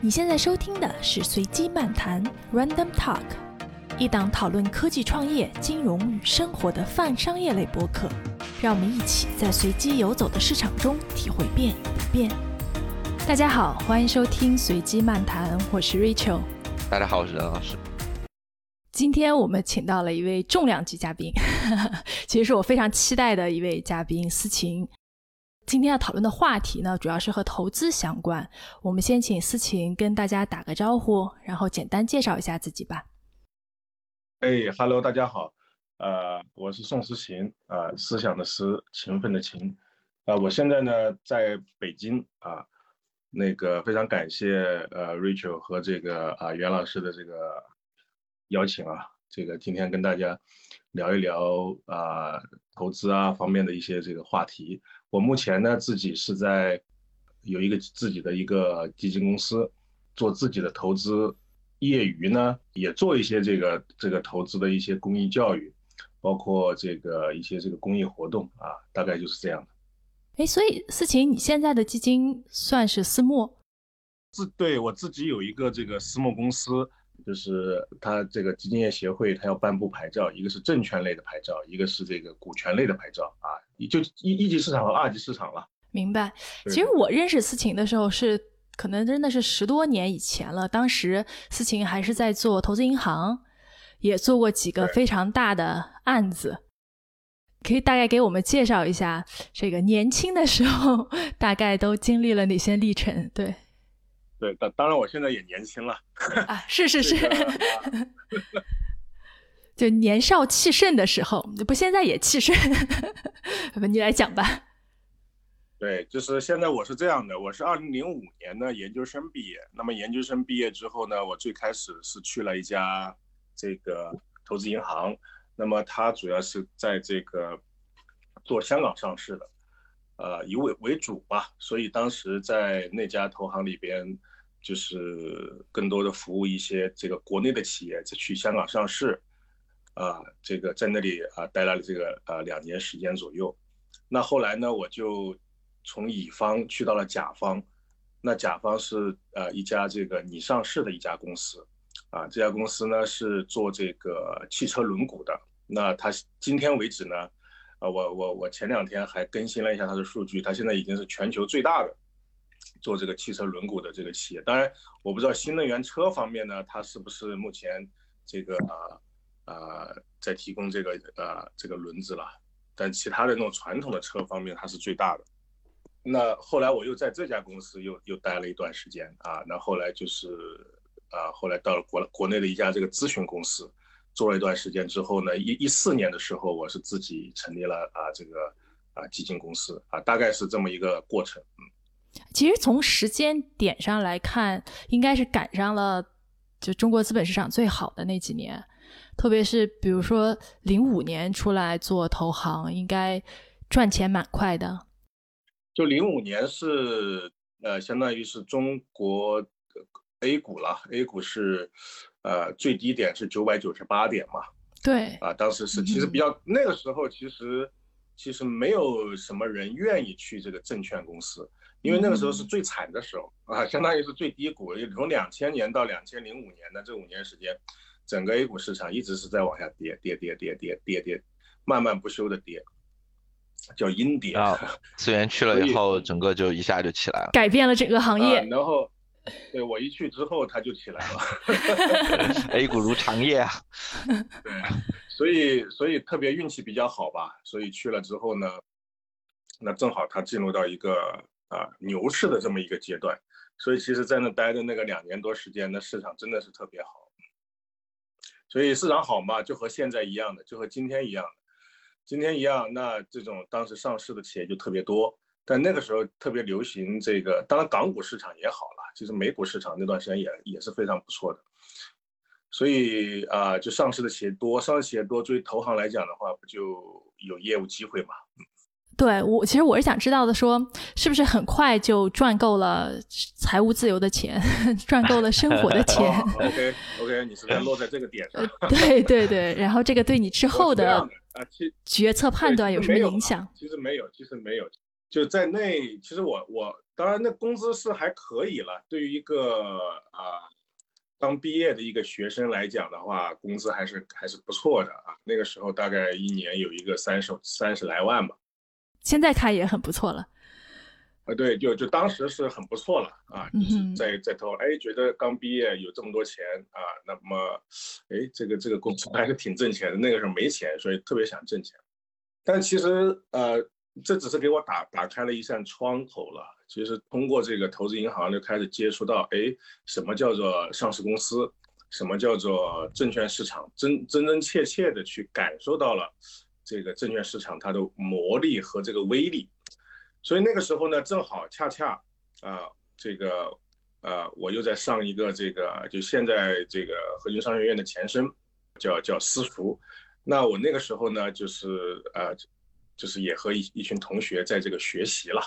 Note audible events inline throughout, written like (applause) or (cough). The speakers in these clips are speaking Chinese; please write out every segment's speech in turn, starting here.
你现在收听的是随机漫谈 （Random Talk），一档讨论科技创业、金融与生活的泛商业类播客。让我们一起在随机游走的市场中体会变与不变。大家好，欢迎收听随机漫谈，我是 Rachel。大家好，我是任老师。今天我们请到了一位重量级嘉宾，(laughs) 其实是我非常期待的一位嘉宾思琴。今天要讨论的话题呢，主要是和投资相关。我们先请思琴跟大家打个招呼，然后简单介绍一下自己吧。哎哈喽，大家好，呃，我是宋思琴，啊，思想的思，勤奋的勤，啊，我现在呢在北京啊，那个非常感谢呃 Rachel 和这个啊袁老师的这个邀请啊，这个今天跟大家聊一聊啊投资啊方面的一些这个话题。我目前呢，自己是在有一个自己的一个基金公司，做自己的投资，业余呢也做一些这个这个投资的一些公益教育，包括这个一些这个公益活动啊，大概就是这样的。哎，所以思琴，你现在的基金算是私募？自对我自己有一个这个私募公司。就是它这个基金业协会，它要颁布牌照，一个是证券类的牌照，一个是这个股权类的牌照啊，就一一级市场和二级市场了。明白。其实我认识思琴的时候是可能真的是十多年以前了，当时思琴还是在做投资银行，也做过几个非常大的案子。可以大概给我们介绍一下这个年轻的时候大概都经历了哪些历程？对。对，当当然我现在也年轻了啊，是是是，(laughs) 就年少气盛的时候，不现在也气盛，(laughs) 你来讲吧。对，就是现在我是这样的，我是二零零五年的研究生毕业，那么研究生毕业之后呢，我最开始是去了一家这个投资银行，那么它主要是在这个做香港上市的。呃，以为为主吧，所以当时在那家投行里边，就是更多的服务一些这个国内的企业去香港上市，啊，这个在那里啊待了这个呃两年时间左右。那后来呢，我就从乙方去到了甲方，那甲方是呃一家这个拟上市的一家公司，啊，这家公司呢是做这个汽车轮毂的。那它今天为止呢？啊，我我我前两天还更新了一下它的数据，它现在已经是全球最大的做这个汽车轮毂的这个企业。当然，我不知道新能源车方面呢，它是不是目前这个啊呃在提供这个呃这个轮子了。但其他的那种传统的车方面，它是最大的。那后来我又在这家公司又又待了一段时间啊，那后来就是啊后来到了国国内的一家这个咨询公司。做了一段时间之后呢，一一四年的时候，我是自己成立了啊这个啊基金公司啊，大概是这么一个过程。嗯，其实从时间点上来看，应该是赶上了就中国资本市场最好的那几年，特别是比如说零五年出来做投行，应该赚钱蛮快的。就零五年是呃，相当于是中国 A 股了，A 股是。呃，最低点是九百九十八点嘛？对，啊，当时是其实比较那个时候，其实其实没有什么人愿意去这个证券公司，因为那个时候是最惨的时候啊，相当于是最低谷。从两千年到两千零五年的这五年时间，整个 A 股市场一直是在往下跌，跌跌跌跌跌跌，慢慢不休的跌，叫阴跌。啊，(laughs) 资源去了以后，整个就一下就起来了，改变了整个行业。然后。对我一去之后，它就起来了。(laughs) (laughs) A 股如长夜啊。对，所以所以特别运气比较好吧。所以去了之后呢，那正好它进入到一个啊牛市的这么一个阶段。所以其实，在那待的那个两年多时间，那市场真的是特别好。所以市场好嘛，就和现在一样的，就和今天一样的。今天一样，那这种当时上市的企业就特别多。但那个时候特别流行这个，当然港股市场也好了，其实美股市场那段时间也也是非常不错的，所以啊，就上市的企业多，上市企业多，对于投行来讲的话，不就有业务机会嘛？对我，其实我是想知道的，说是不是很快就赚够了财务自由的钱，赚够了生活的钱？(laughs) OK OK，你是在落在这个点上？对对对，然后这个对你之后的啊，决策判断有什么影响？其实没有，其实没有。就在那，其实我我当然那工资是还可以了，对于一个啊刚毕业的一个学生来讲的话，工资还是还是不错的啊。那个时候大概一年有一个三十三十来万吧，现在看也很不错了。啊，对，就就当时是很不错了啊，就是在在投，哎，觉得刚毕业有这么多钱啊，那么，哎，这个这个工作还是挺挣钱的。那个时候没钱，所以特别想挣钱。但其实呃，这只是给我打打开了一扇窗口了。其实通过这个投资银行就开始接触到，哎，什么叫做上市公司，什么叫做证券市场，真真真切切的去感受到了这个证券市场它的魔力和这个威力。所以那个时候呢，正好恰恰啊，这个呃，我又在上一个这个，就现在这个河津商学院的前身，叫叫私塾。那我那个时候呢，就是呃，就是也和一一群同学在这个学习了。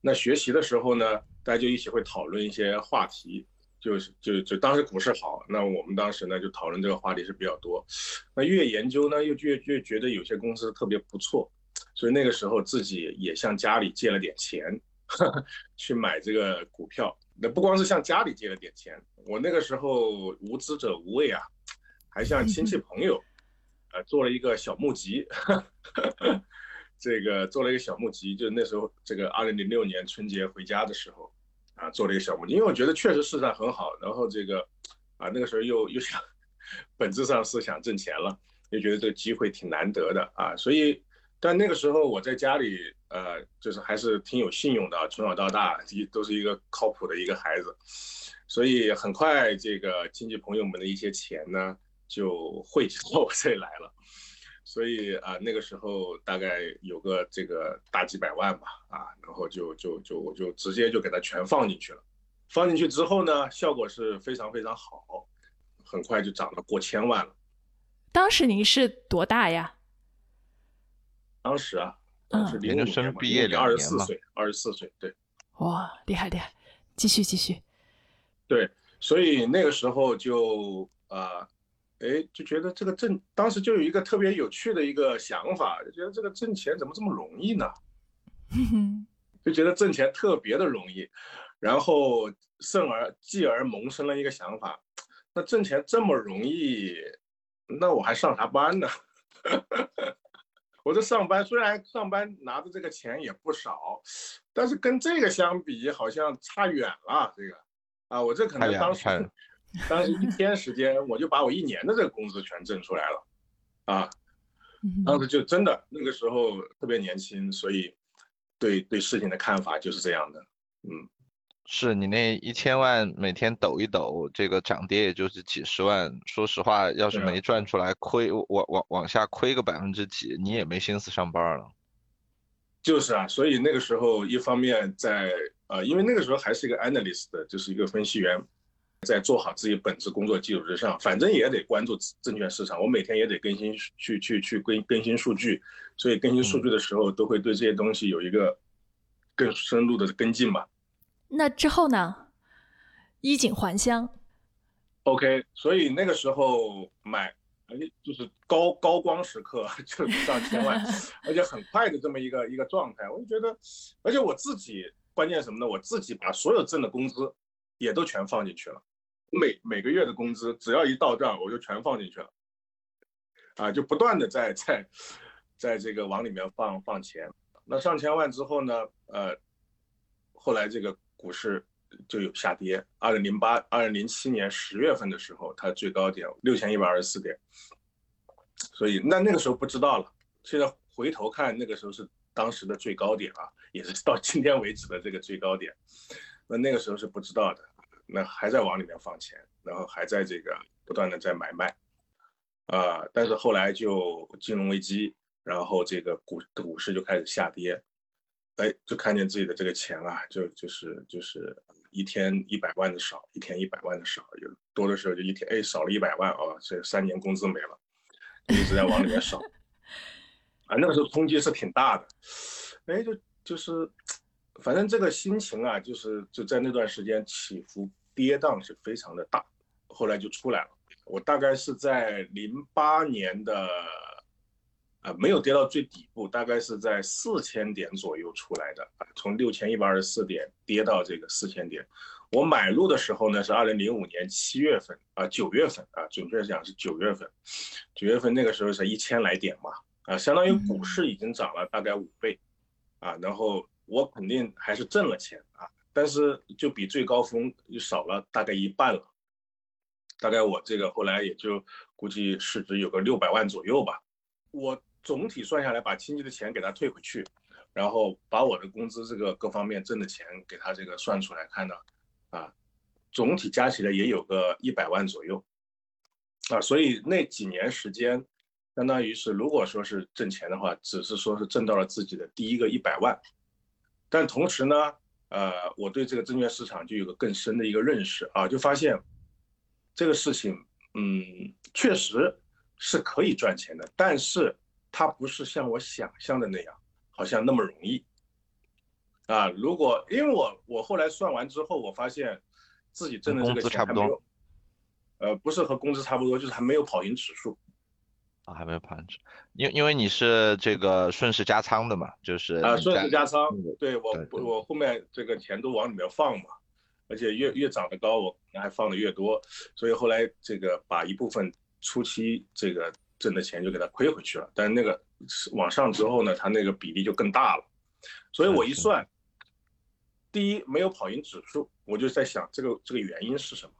那学习的时候呢，大家就一起会讨论一些话题，就是就就当时股市好，那我们当时呢就讨论这个话题是比较多。那越研究呢，又越越觉得有些公司特别不错。所以那个时候自己也向家里借了点钱，(laughs) 去买这个股票。那不光是向家里借了点钱，我那个时候无知者无畏啊，还向亲戚朋友，呃，做了一个小募集。(laughs) 这个做了一个小募集，就那时候这个二零零六年春节回家的时候，啊，做了一个小募集，因为我觉得确实市场很好。然后这个，啊，那个时候又又想，本质上是想挣钱了，又觉得这个机会挺难得的啊，所以。但那个时候我在家里，呃，就是还是挺有信用的，从小到大一都是一个靠谱的一个孩子，所以很快这个亲戚朋友们的一些钱呢就汇集到我这里来了，所以啊那个时候大概有个这个大几百万吧，啊，然后就就就我就直接就给它全放进去了，放进去之后呢，效果是非常非常好，很快就涨到过千万了。当时您是多大呀？当时啊，当时研究生毕业二十四岁，二十四岁，对，哇，厉害厉害，继续继续，对，所以那个时候就啊，哎，就觉得这个挣，当时就有一个特别有趣的一个想法，就觉得这个挣钱怎么这么容易呢？就觉得挣钱特别的容易，然后甚而继而萌生了一个想法，那挣钱这么容易，那我还上啥班呢？(laughs) 我这上班虽然上班拿的这个钱也不少，但是跟这个相比好像差远了。这个啊，我这可能当时 (laughs) 当时一天时间我就把我一年的这个工资全挣出来了，啊，当时就真的那个时候特别年轻，所以对对事情的看法就是这样的，嗯。是你那一千万每天抖一抖，这个涨跌也就是几十万。说实话，要是没赚出来，亏往往往下亏个百分之几，你也没心思上班了。就是啊，所以那个时候一方面在呃，因为那个时候还是一个 analyst，就是一个分析员，在做好自己本职工作基础之上，反正也得关注证券市场，我每天也得更新去去去更更新数据，所以更新数据的时候都会对这些东西有一个更深入的跟进吧。那之后呢？衣锦还乡。OK，所以那个时候买，哎，就是高高光时刻，(laughs) 就上千万，而且很快的这么一个一个状态，我就觉得，而且我自己关键什么呢？我自己把所有挣的工资也都全放进去了，每每个月的工资只要一到账，我就全放进去了，啊，就不断的在在在这个往里面放放钱。那上千万之后呢？呃，后来这个。股市就有下跌。二零零八、二零零七年十月份的时候，它最高点六千一百二十四点。所以那那个时候不知道了。现在回头看，那个时候是当时的最高点啊，也是到今天为止的这个最高点。那那个时候是不知道的，那还在往里面放钱，然后还在这个不断的在买卖。啊，但是后来就金融危机，然后这个股股市就开始下跌。哎，就看见自己的这个钱啊，就就是就是一天一百万的少，一天一百万的少，有多的时候就一天哎少了一百万啊，这三年工资没了，一直在往里面少，(laughs) 啊，那个时候冲击是挺大的，哎，就就是，反正这个心情啊，就是就在那段时间起伏跌宕是非常的大，后来就出来了，我大概是在零八年的呃，没有跌到最底部，大概是在四千点左右出来的啊，从六千一百二十四点跌到这个四千点。我买入的时候呢是二零零五年七月份啊，九月份啊，准确讲是九月份，九月份那个时候是一千来点嘛啊，相当于股市已经涨了大概五倍啊，然后我肯定还是挣了钱啊，但是就比最高峰又少了大概一半了，大概我这个后来也就估计市值有个六百万左右吧，我。总体算下来，把亲戚的钱给他退回去，然后把我的工资这个各方面挣的钱给他这个算出来看呢，啊，总体加起来也有个一百万左右，啊，所以那几年时间，相当于是如果说是挣钱的话，只是说是挣到了自己的第一个一百万，但同时呢，呃，我对这个证券市场就有个更深的一个认识啊，就发现这个事情，嗯，确实是可以赚钱的，但是。它不是像我想象的那样，好像那么容易，啊！如果因为我我后来算完之后，我发现自己挣的这个钱还没有，呃，不是和工资差不多，就是还没有跑赢指数，啊，还没有跑赢，因因为你是这个顺势加仓的嘛，就是啊，顺势加仓，对我我后面这个钱都往里面放嘛，而且越越涨得高，我还放的越多，所以后来这个把一部分初期这个。挣的钱就给它亏回去了，但是那个往上之后呢，它那个比例就更大了，所以我一算，第一没有跑赢指数，我就在想这个这个原因是什么？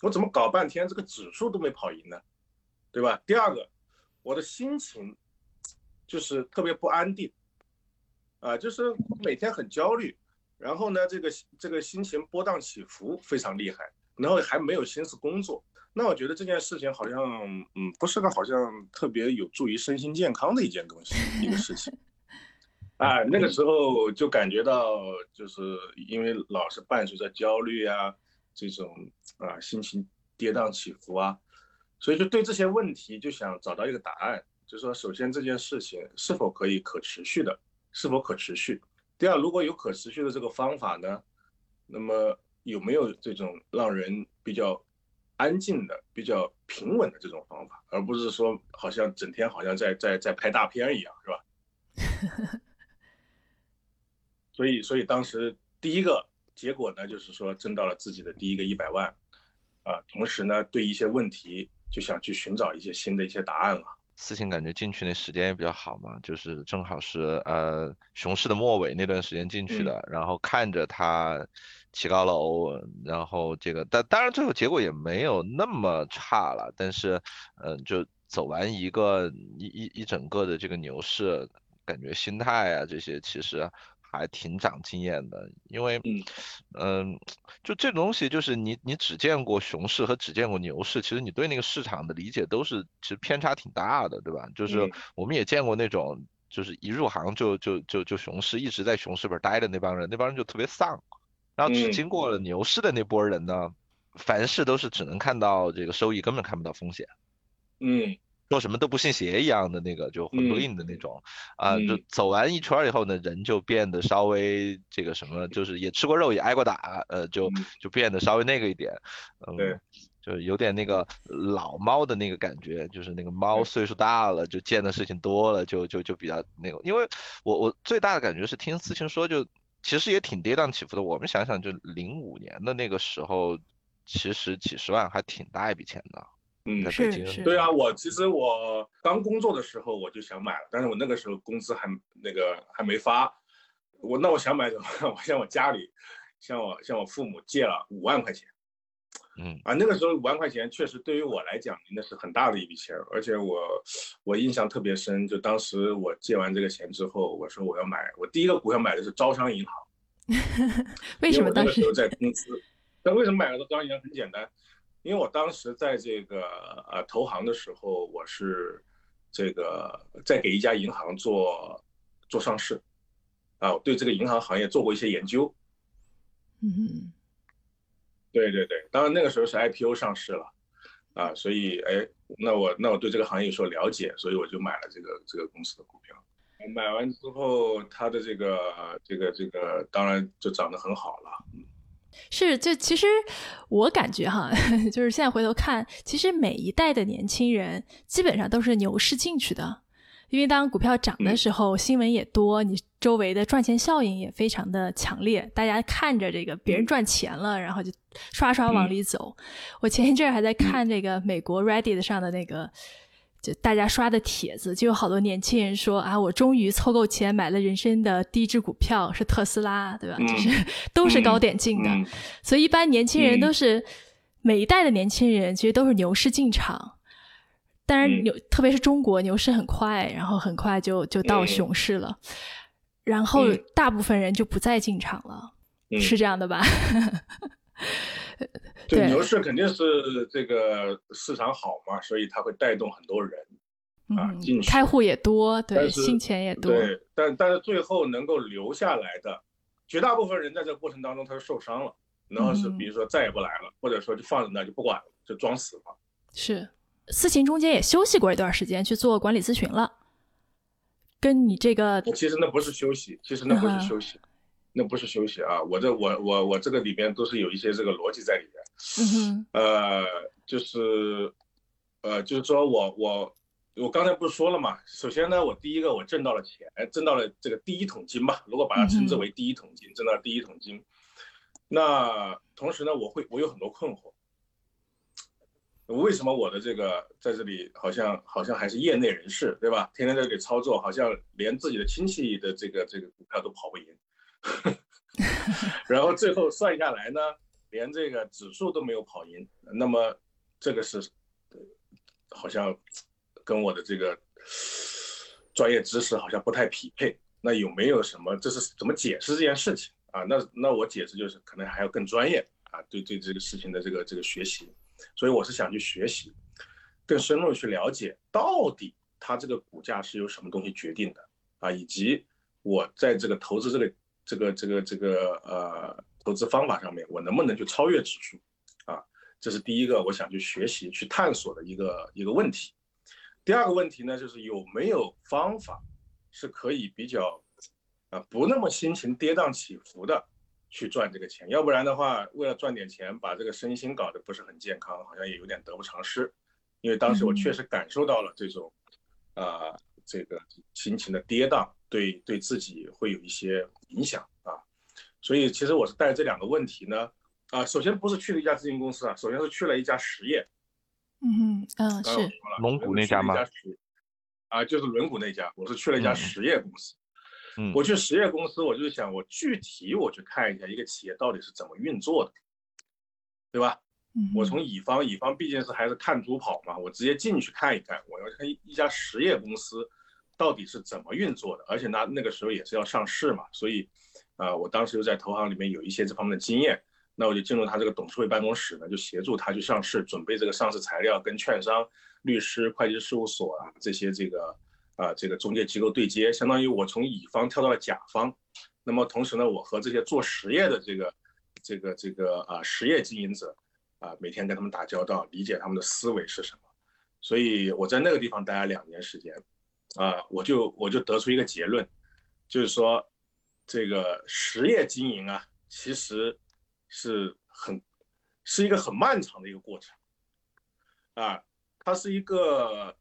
我怎么搞半天这个指数都没跑赢呢？对吧？第二个，我的心情就是特别不安定，啊，就是每天很焦虑，然后呢，这个这个心情波荡起伏非常厉害，然后还没有心思工作。那我觉得这件事情好像，嗯，不是个好像特别有助于身心健康的一件东西，一个事情。啊，那个时候就感觉到，就是因为老是伴随着焦虑啊，这种啊心情跌宕起伏啊，所以就对这些问题就想找到一个答案，就是说，首先这件事情是否可以可持续的，是否可持续？第二，如果有可持续的这个方法呢，那么有没有这种让人比较？安静的、比较平稳的这种方法，而不是说好像整天好像在在在拍大片一样，是吧？(laughs) 所以，所以当时第一个结果呢，就是说挣到了自己的第一个一百万，啊，同时呢，对一些问题就想去寻找一些新的一些答案了。事情感觉进去那时间也比较好嘛，就是正好是呃熊市的末尾那段时间进去的，然后看着它。起高楼，然后这个，但当然最后结果也没有那么差了，但是，嗯，就走完一个一一一整个的这个牛市，感觉心态啊这些其实还挺长经验的，因为，嗯，就这东西就是你你只见过熊市和只见过牛市，其实你对那个市场的理解都是其实偏差挺大的，对吧？就是我们也见过那种就是一入行就就就就熊市一直在熊市边待的那帮人，那帮人就特别丧。然后只经过了牛市的那波人呢，凡事都是只能看到这个收益，根本看不到风险。嗯，说什么都不信邪一样的那个，就混不吝的那种啊。就走完一圈以后呢，人就变得稍微这个什么，就是也吃过肉，也挨过打，呃，就就变得稍微那个一点。嗯，对，就有点那个老猫的那个感觉，就是那个猫岁数大了，就见的事情多了，就就就比较那个。因为我我最大的感觉是听思清说就。其实也挺跌宕起伏的。我们想想，就零五年的那个时候，其实几十万还挺大一笔钱的。嗯。对啊，我其实我刚工作的时候我就想买了，但是我那个时候工资还那个还没发。我那我想买什么？我向我家里，向我向我父母借了五万块钱。嗯啊，那个时候五万块钱确实对于我来讲，那是很大的一笔钱，而且我我印象特别深，就当时我借完这个钱之后，我说我要买，我第一个股票买的是招商银行。(laughs) 为什么当时在公司？但为什么买了招商银行？很简单，因为我当时在这个呃投行的时候，我是这个在给一家银行做做上市，啊，我对这个银行行业做过一些研究。嗯。对对对，当然那个时候是 IPO 上市了，啊，所以哎，那我那我对这个行业有所了解，所以我就买了这个这个公司的股票。买完之后，它的这个这个这个当然就涨得很好了。是，就其实我感觉哈，(laughs) 就是现在回头看，其实每一代的年轻人基本上都是牛市进去的。因为当股票涨的时候，新闻也多，你周围的赚钱效应也非常的强烈，大家看着这个别人赚钱了，然后就刷刷往里走。我前一阵还在看这个美国 Reddit 上的那个，就大家刷的帖子，就有好多年轻人说啊，我终于凑够钱买了人生的第一只股票，是特斯拉，对吧？就是 (laughs) 都是高点进的，所以一般年轻人都是每一代的年轻人其实都是牛市进场。当然牛，特别是中国牛市很快，然后很快就就到熊市了，然后大部分人就不再进场了，是这样的吧？(laughs) (laughs) 对，牛市肯定是这个市场好嘛，所以它会带动很多人啊进去，开户也多，对，新钱也多。对，但但是最后能够留下来的绝大部分人，在这个过程当中他是受伤了，然后是比如说再也不来了，或者说就放在那就不管了，就装死了。是。思琴中间也休息过一段时间去做管理咨询了，跟你这个其实那不是休息，其实那不是休息，那不是休息啊！我这我我我这个里边都是有一些这个逻辑在里面。嗯呃，就是呃，就是说我我我刚才不是说了嘛？首先呢，我第一个我挣到了钱，挣到了这个第一桶金吧，如果把它称之为第一桶金，挣到第一桶金。那同时呢，我会我有很多困惑。为什么我的这个在这里好像好像还是业内人士，对吧？天天在这里操作，好像连自己的亲戚的这个这个股票都跑不赢，(laughs) 然后最后算下来呢，连这个指数都没有跑赢。那么这个是好像跟我的这个专业知识好像不太匹配。那有没有什么？这是怎么解释这件事情啊？那那我解释就是可能还要更专业啊，对对这个事情的这个这个学习。所以我是想去学习，更深入去了解到底它这个股价是由什么东西决定的啊，以及我在这个投资这个这个这个这个呃投资方法上面，我能不能去超越指数啊？这是第一个我想去学习去探索的一个一个问题。第二个问题呢，就是有没有方法是可以比较啊不那么心情跌宕起伏的。去赚这个钱，要不然的话，为了赚点钱，把这个身心搞得不是很健康，好像也有点得不偿失。因为当时我确实感受到了这种，啊，这个心情的跌宕，对对自己会有一些影响啊。所以其实我是带着这两个问题呢，啊，首先不是去了一家咨询公司啊，首先是去了一家实业。嗯嗯，是龙骨那家吗？啊，就是轮毂那家，我是去了一家实业公司。我去实业公司，我就想，我具体我去看一下一个企业到底是怎么运作的，对吧？我从乙方，乙方毕竟是还是看猪跑嘛，我直接进去看一看，我要看一家实业公司到底是怎么运作的，而且那那个时候也是要上市嘛，所以，呃，我当时又在投行里面有一些这方面的经验，那我就进入他这个董事会办公室呢，就协助他去上市，准备这个上市材料，跟券商、律师、会计事务所啊这些这个。啊，这个中介机构对接，相当于我从乙方跳到了甲方，那么同时呢，我和这些做实业的这个、这个、这个啊实业经营者，啊每天跟他们打交道，理解他们的思维是什么，所以我在那个地方待了两年时间，啊，我就我就得出一个结论，就是说，这个实业经营啊，其实是很是一个很漫长的一个过程，啊，它是一个。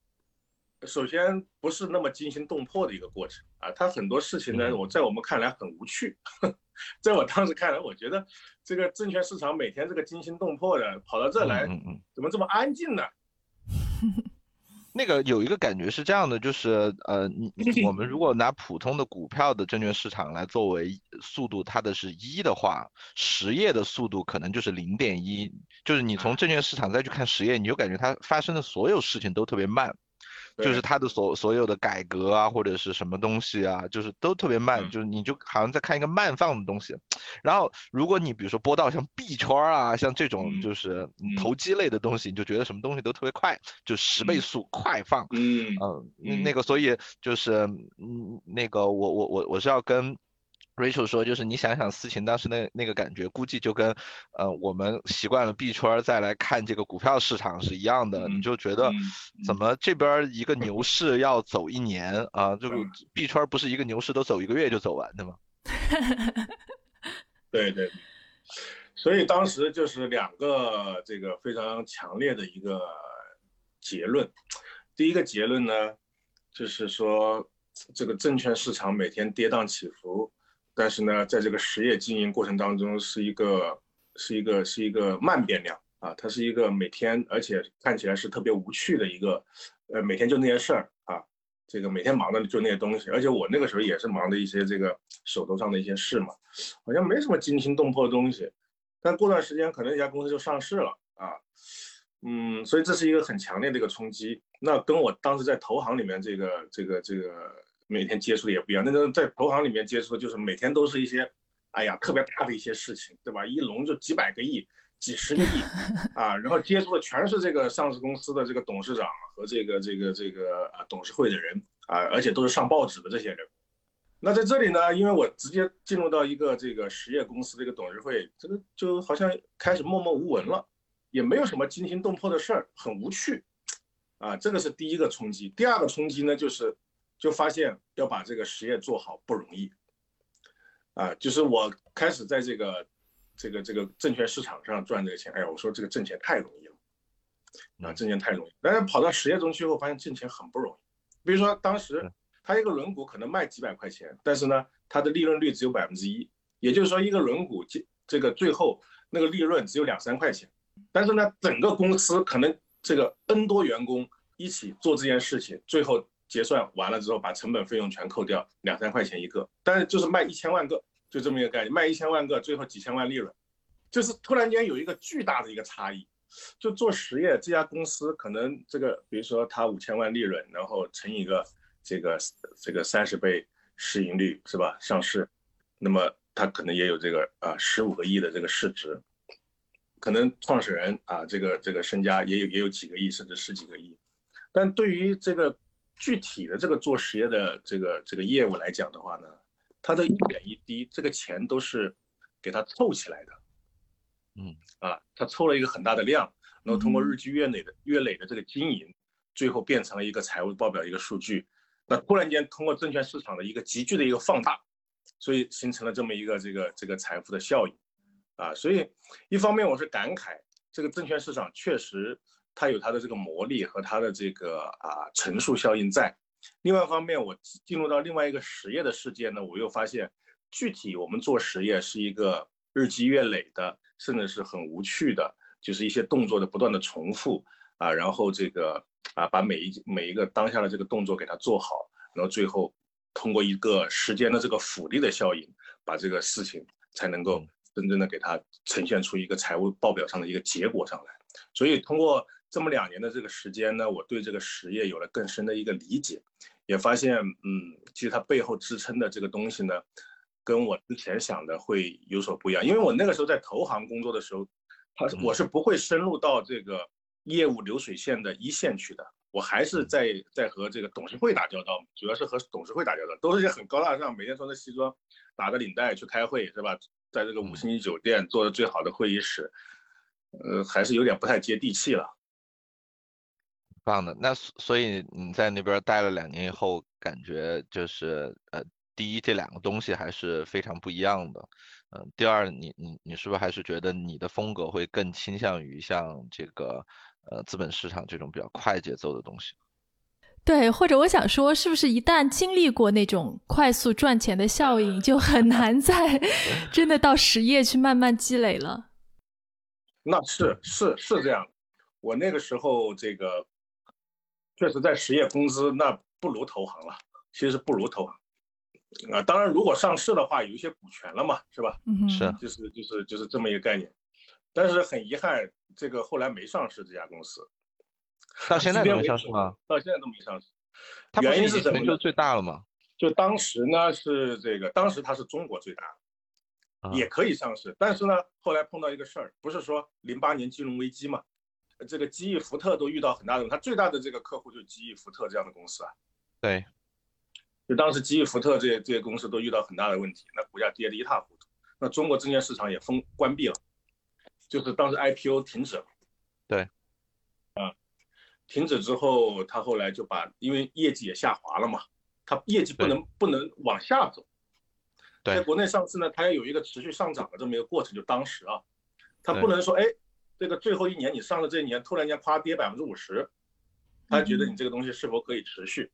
首先不是那么惊心动魄的一个过程啊，它很多事情呢，我在我们看来很无趣，(laughs) 在我当时看来，我觉得这个证券市场每天这个惊心动魄的跑到这来，怎么这么安静呢？(laughs) 那个有一个感觉是这样的，就是呃，你我们如果拿普通的股票的证券市场来作为速度，它的是一的话，实业的速度可能就是零点一，就是你从证券市场再去看实业，你就感觉它发生的所有事情都特别慢。就是它的所所有的改革啊，或者是什么东西啊，就是都特别慢，就是你就好像在看一个慢放的东西。然后，如果你比如说播到像币圈啊，像这种就是投机类的东西，你就觉得什么东西都特别快，就十倍速快放。嗯嗯，那个，所以就是嗯，那个我我我我是要跟。Rachel 说，就是你想想思琴当时那那个感觉，估计就跟，呃，我们习惯了币圈再来看这个股票市场是一样的。你就觉得，怎么这边一个牛市要走一年啊？这个币圈不是一个牛市都走一个月就走完的吗？(laughs) 对对。所以当时就是两个这个非常强烈的一个结论。第一个结论呢，就是说这个证券市场每天跌宕起伏，但是呢，在这个实业经营过程当中是一个是一个是一个慢变量啊，它是一个每天而且看起来是特别无趣的一个，呃，每天就那些事儿啊，这个每天忙的就那些东西，而且我那个时候也是忙的一些这个手头上的一些事嘛，好像没什么惊心动魄的东西，但过段时间可能一家公司就上市了啊。嗯，所以这是一个很强烈的一个冲击。那跟我当时在投行里面这个这个这个每天接触的也不一样。那个在投行里面接触的就是每天都是一些，哎呀，特别大的一些事情，对吧？一笼就几百个亿、几十个亿 (laughs) 啊，然后接触的全是这个上市公司的这个董事长和这个这个这个啊董事会的人啊，而且都是上报纸的这些人。那在这里呢，因为我直接进入到一个这个实业公司的一个董事会，这个就好像开始默默无闻了。也没有什么惊心动魄的事儿，很无趣，啊，这个是第一个冲击。第二个冲击呢，就是就发现要把这个实业做好不容易，啊，就是我开始在这个这个这个证券市场上赚这个钱，哎呀，我说这个挣钱太容易了，啊，挣钱太容易。但是跑到实业中去后，发现挣钱很不容易。比如说当时他一个轮毂可能卖几百块钱，但是呢，它的利润率只有百分之一，也就是说一个轮毂这这个最后那个利润只有两三块钱。但是呢，整个公司可能这个 N 多员工一起做这件事情，最后结算完了之后，把成本费用全扣掉，两三块钱一个。但是就是卖一千万个，就这么一个概念，卖一千万个，最后几千万利润，就是突然间有一个巨大的一个差异。就做实业，这家公司可能这个，比如说它五千万利润，然后乘一个这个这个三十倍市盈率是吧？上市，那么它可能也有这个啊十五个亿的这个市值。可能创始人啊，这个这个身家也有也有几个亿，甚至十几个亿。但对于这个具体的这个做实业的这个这个业务来讲的话呢，它的一点一滴，这个钱都是给他凑起来的。嗯，啊，他凑了一个很大的量，然后通过日积月累的月累的这个经营，最后变成了一个财务报表一个数据。那突然间通过证券市场的一个急剧的一个放大，所以形成了这么一个这个这个财富的效应。啊，所以一方面我是感慨，这个证券市场确实它有它的这个魔力和它的这个啊乘数效应在；另外一方面，我进入到另外一个实业的世界呢，我又发现，具体我们做实业是一个日积月累的，甚至是很无趣的，就是一些动作的不断的重复啊，然后这个啊把每一每一个当下的这个动作给它做好，然后最后通过一个时间的这个复利的效应，把这个事情才能够。真正的给它呈现出一个财务报表上的一个结果上来，所以通过这么两年的这个时间呢，我对这个实业有了更深的一个理解，也发现，嗯，其实它背后支撑的这个东西呢，跟我之前想的会有所不一样。因为我那个时候在投行工作的时候，他我是不会深入到这个业务流水线的一线去的，我还是在在和这个董事会打交道，主要是和董事会打交道，都是些很高大上，每天穿着西装，打着领带去开会，是吧？在这个五星级酒店做的最好的会议室，呃，还是有点不太接地气了。棒的，那所以你在那边待了两年以后，感觉就是呃，第一这两个东西还是非常不一样的，嗯，第二你你你是不是还是觉得你的风格会更倾向于像这个呃资本市场这种比较快节奏的东西？对，或者我想说，是不是一旦经历过那种快速赚钱的效应，就很难再真的到实业去慢慢积累了？那是是是这样，我那个时候这个确实在实业工资那不如投行了，其实不如投行啊。当然，如果上市的话，有一些股权了嘛，是吧？嗯，是，就是就是就是这么一个概念。但是很遗憾，这个后来没上市这家公司。到现在都没上市吗？到现在都没上市，原因是什么？就最大了嘛？就当时呢是这个，当时它是中国最大，也可以上市。但是呢，后来碰到一个事儿，不是说零八年金融危机嘛，这个基翼福特都遇到很大的，他最大的这个客户就是基翼福特这样的公司啊。对，就当时基翼福特这些这些公司都遇到很大的问题，那股价跌得一塌糊涂，那中国证券市场也封关闭了，就是当时 IPO 停止了。对。啊停止之后，他后来就把，因为业绩也下滑了嘛，他业绩不能不能往下走。在国内上市呢，它要有一个持续上涨的这么一个过程。就当时啊，他不能说，哎，这个最后一年你上了这一年突然间夸跌百分之五十，他觉得你这个东西是否可以持续？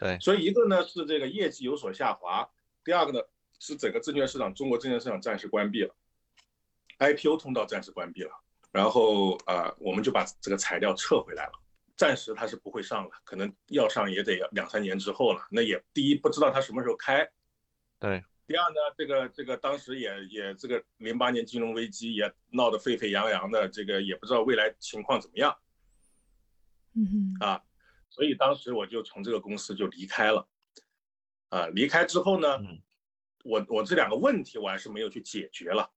对，所以一个呢是这个业绩有所下滑，第二个呢是整个证券市场，中国证券市场暂时关闭了，IPO 通道暂时关闭了，然后啊，我们就把这个材料撤回来了，暂时它是不会上了，可能要上也得两三年之后了。那也第一不知道它什么时候开，对。第二呢，这个这个当时也也这个零八年金融危机也闹得沸沸扬扬的，这个也不知道未来情况怎么样。嗯啊，所以当时我就从这个公司就离开了。啊，离开之后呢，我我这两个问题我还是没有去解决了，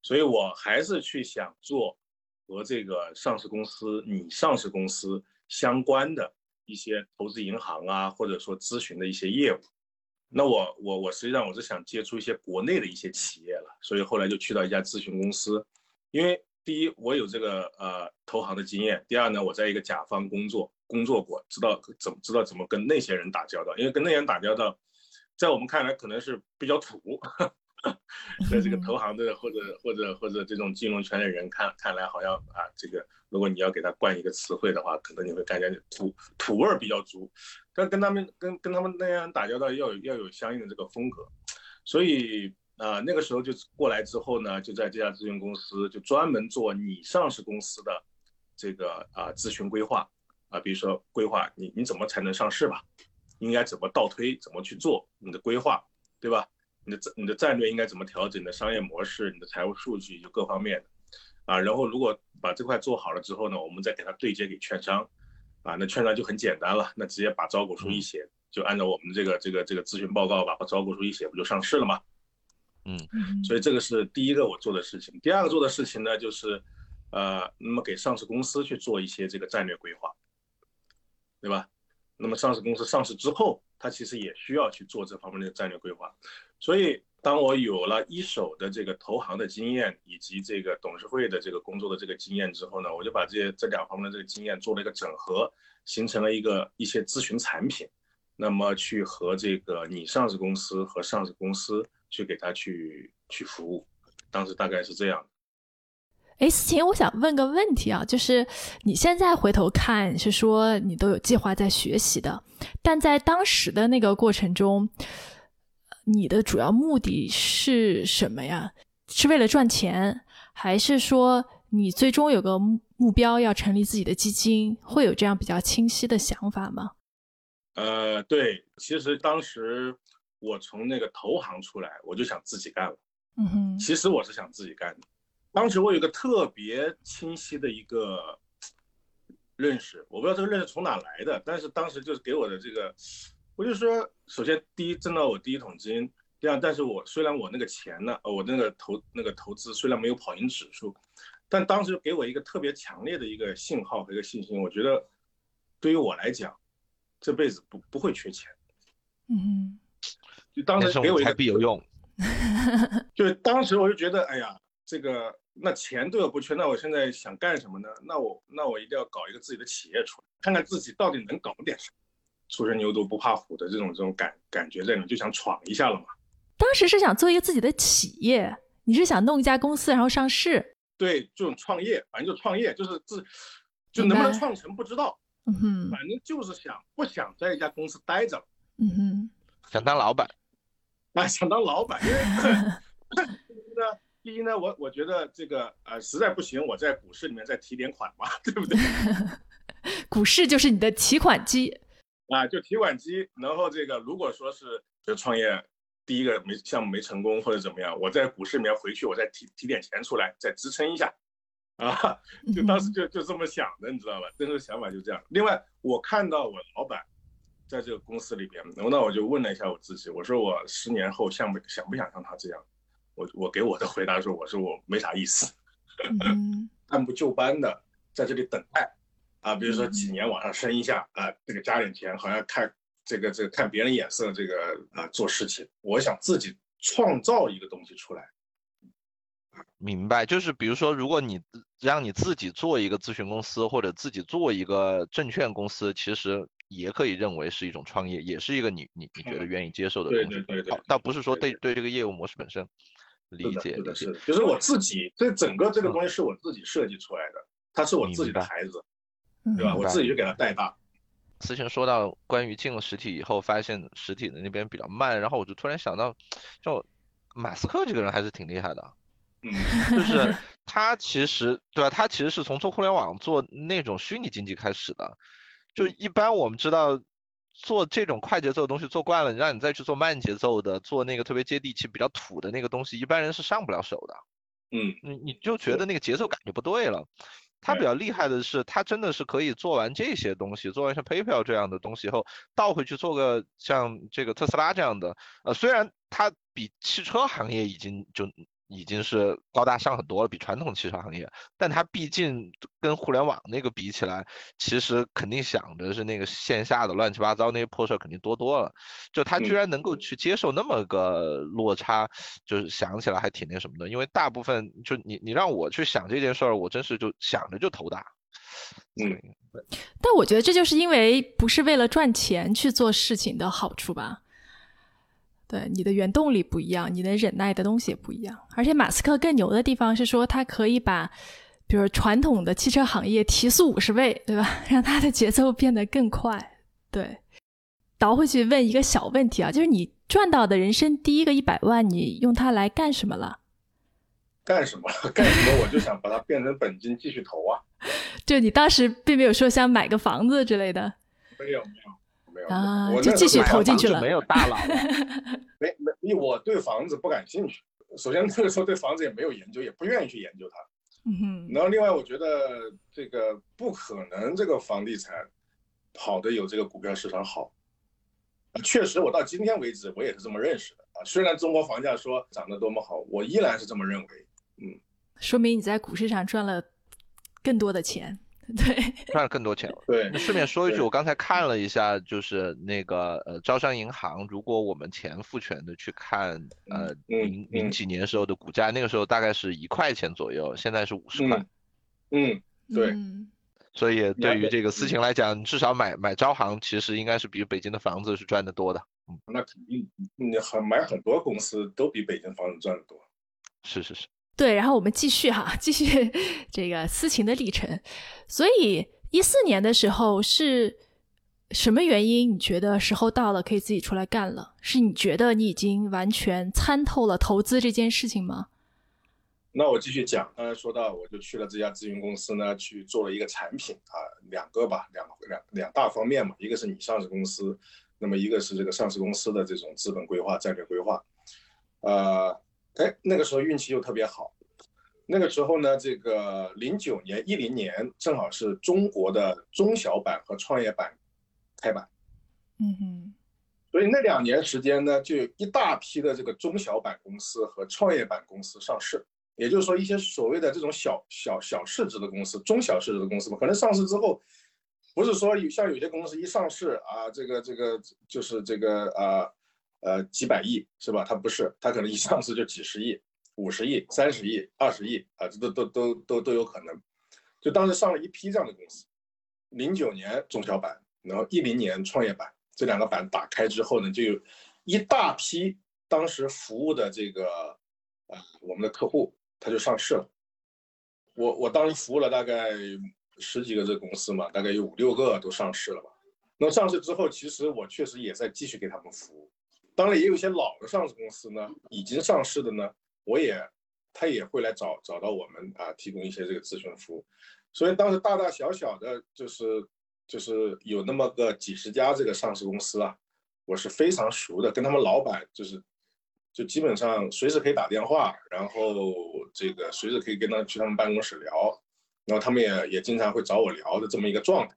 所以我还是去想做和这个上市公司、拟上市公司相关的一些投资银行啊，或者说咨询的一些业务。那我我我实际上我是想接触一些国内的一些企业了，所以后来就去到一家咨询公司，因为第一我有这个呃投行的经验，第二呢我在一个甲方工作工作过，知道怎么知道怎么跟那些人打交道，因为跟那些人打交道，在我们看来可能是比较土，(laughs) 在这个投行的或者或者或者这种金融圈的人看看来好像啊这个。如果你要给他冠一个词汇的话，可能你会感觉土土味儿比较足，但跟他们跟跟他们那样打交道要有要有相应的这个风格，所以啊那个时候就过来之后呢，就在这家咨询公司就专门做拟上市公司的这个啊咨询规划啊，比如说规划你你怎么才能上市吧，应该怎么倒推，怎么去做你的规划，对吧？你的战你的战略应该怎么调整？你的商业模式、你的财务数据就各方面的。啊，然后如果把这块做好了之后呢，我们再给它对接给券商，啊，那券商就很简单了，那直接把招股书一写，就按照我们这个这个这个咨询报告吧，把招股书一写，不就上市了吗？嗯，所以这个是第一个我做的事情。第二个做的事情呢，就是，呃，那么给上市公司去做一些这个战略规划，对吧？那么上市公司上市之后，它其实也需要去做这方面的战略规划，所以。当我有了一手的这个投行的经验，以及这个董事会的这个工作的这个经验之后呢，我就把这这两方面的这个经验做了一个整合，形成了一个一些咨询产品，那么去和这个拟上市公司和上市公司去给他去去服务，当时大概是这样。哎，思琴，我想问个问题啊，就是你现在回头看，是说你都有计划在学习的，但在当时的那个过程中。你的主要目的是什么呀？是为了赚钱，还是说你最终有个目标要成立自己的基金？会有这样比较清晰的想法吗？呃，对，其实当时我从那个投行出来，我就想自己干了。嗯哼，其实我是想自己干的。当时我有个特别清晰的一个认识，我不知道这个认识从哪来的，但是当时就是给我的这个。我就说，首先第一挣到我第一桶金，第二，但是我虽然我那个钱呢，呃，我那个投那个投资虽然没有跑赢指数，但当时给我一个特别强烈的一个信号和一个信心，我觉得对于我来讲，这辈子不不会缺钱。嗯，就当时给我一个必有用。(laughs) 就当时我就觉得，哎呀，这个那钱对我不缺，那我现在想干什么呢？那我那我一定要搞一个自己的企业出来，看看自己到底能搞点什么。初生牛犊不怕虎的这种这种感感觉在里面，就想闯一下了嘛。当时是想做一个自己的企业，你是想弄一家公司然后上市？对，这种创业，反正就创业，就是自，就能不能创成不知道。嗯哼，反正就是想不想在一家公司待着。嗯哼，想当老板。啊，想当老板，因为 (laughs) (laughs) 第一呢，第一呢，我我觉得这个呃实在不行，我在股市里面再提点款嘛，对不对？(laughs) 股市就是你的提款机。啊，就提款机，然后这个如果说是就创业第一个没项目没成功或者怎么样，我在股市里面回去，我再提提点钱出来，再支撑一下，啊，就当时就就这么想的，你知道吧？真实想法就这样。另外，我看到我老板在这个公司里边，那我就问了一下我自己，我说我十年后像不想不想像他这样？我我给我的回答说，我说我没啥意思，(laughs) 按部就班的在这里等待。啊，比如说几年往上升一下啊，这个加点钱，好像看这个这个看别人眼色，这个啊做事情，我想自己创造一个东西出来。明白，就是比如说，如果你让你自己做一个咨询公司，或者自己做一个证券公司，其实也可以认为是一种创业，也是一个你你你觉得愿意接受的东西。对对对对，倒不是说对对这个业务模式本身理解是的，是的，就是我自己这整个这个东西是我自己设计出来的，它是我自己的孩子。对吧？我自己就给他带大，思晴说到关于进了实体以后，发现实体的那边比较慢，然后我就突然想到，就马斯克这个人还是挺厉害的，嗯，(laughs) 就是他其实对吧？他其实是从做互联网做那种虚拟经济开始的，就一般我们知道做这种快节奏的东西做惯了，让你再去做慢节奏的，做那个特别接地气、比较土的那个东西，一般人是上不了手的。嗯，你你就觉得那个节奏感就不对了。他比较厉害的是，他真的是可以做完这些东西，做完像 PayPal 这样的东西后，倒回去做个像这个特斯拉这样的。呃，虽然它比汽车行业已经就。已经是高大上很多了，比传统汽车行业，但它毕竟跟互联网那个比起来，其实肯定想着是那个线下的乱七八糟那些破事儿肯定多多了。就他居然能够去接受那么个落差，就是想起来还挺那什么的。因为大部分就你你让我去想这件事儿，我真是就想着就头大。嗯，但我觉得这就是因为不是为了赚钱去做事情的好处吧。对你的原动力不一样，你能忍耐的东西也不一样。而且马斯克更牛的地方是说，他可以把，比如传统的汽车行业提速五十倍，对吧？(laughs) 让它的节奏变得更快。对，倒回去问一个小问题啊，就是你赚到的人生第一个一百万，你用它来干什么了？干什么？(laughs) 干什么？我就想把它变成本金继续投啊。(laughs) 就你当时并没有说想买个房子之类的。没有，没有。啊，我就继续投进去了。没有大佬，(laughs) 没没，因为我对房子不感兴趣。首先那个时候对房子也没有研究，也不愿意去研究它。嗯哼。然后另外，我觉得这个不可能，这个房地产跑的有这个股票市场好。确实，我到今天为止，我也是这么认识的啊。虽然中国房价说涨得多么好，我依然是这么认为。嗯，说明你在股市上赚了更多的钱。对，赚了更多钱。对，顺便说一句，我刚才看了一下，就是那个呃，招商银行，如果我们前复权的去看，呃，零零几年时候的股价，那个时候大概是一块钱左右，现在是五十块。嗯，对。所以对于这个私情来讲，至少买买招行，其实应该是比北京的房子是赚得多的。嗯，那肯定，你很买很多公司都比北京房子赚得多。是是是。对，然后我们继续哈，(laughs) 继续这个私情的历程。所以一四年的时候是什么原因？你觉得时候到了，可以自己出来干了？是你觉得你已经完全参透了投资这件事情吗？那我继续讲。刚才说到，我就去了这家咨询公司呢，去做了一个产品啊，两个吧，两两两大方面嘛。一个是你上市公司，那么一个是这个上市公司的这种资本规划、战略规划，呃。哎，那个时候运气又特别好，那个时候呢，这个零九年、一零年正好是中国的中小板和创业板开板，嗯哼，所以那两年时间呢，就有一大批的这个中小板公司和创业板公司上市，也就是说，一些所谓的这种小小小市值的公司、中小市值的公司嘛，可能上市之后，不是说有像有些公司一上市啊，这个这个就是这个啊。呃，呃几百亿是吧？它不是，它可能一上市就几十亿、五十亿、三十亿、二十亿啊，这都都都都都有可能。就当时上了一批这样的公司，零九年中小板，然后一零年创业板，这两个板打开之后呢，就有一大批当时服务的这个啊，我们的客户他就上市了。我我当时服务了大概十几个这公司嘛，大概有五六个都上市了吧。那上市之后，其实我确实也在继续给他们服务。当然也有一些老的上市公司呢，已经上市的呢，我也他也会来找找到我们啊，提供一些这个咨询服务。所以当时大大小小的，就是就是有那么个几十家这个上市公司啊，我是非常熟的，跟他们老板就是就基本上随时可以打电话，然后这个随时可以跟他去他们办公室聊，然后他们也也经常会找我聊的这么一个状态。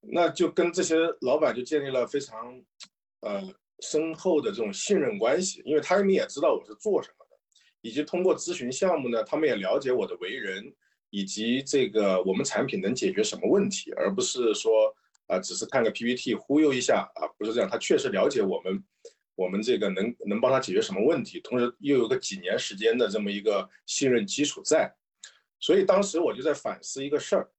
那就跟这些老板就建立了非常呃。深厚的这种信任关系，因为他们也知道我是做什么的，以及通过咨询项目呢，他们也了解我的为人，以及这个我们产品能解决什么问题，而不是说啊，只是看个 PPT 忽悠一下啊，不是这样，他确实了解我们，我们这个能能帮他解决什么问题，同时又有个几年时间的这么一个信任基础在，所以当时我就在反思一个事儿。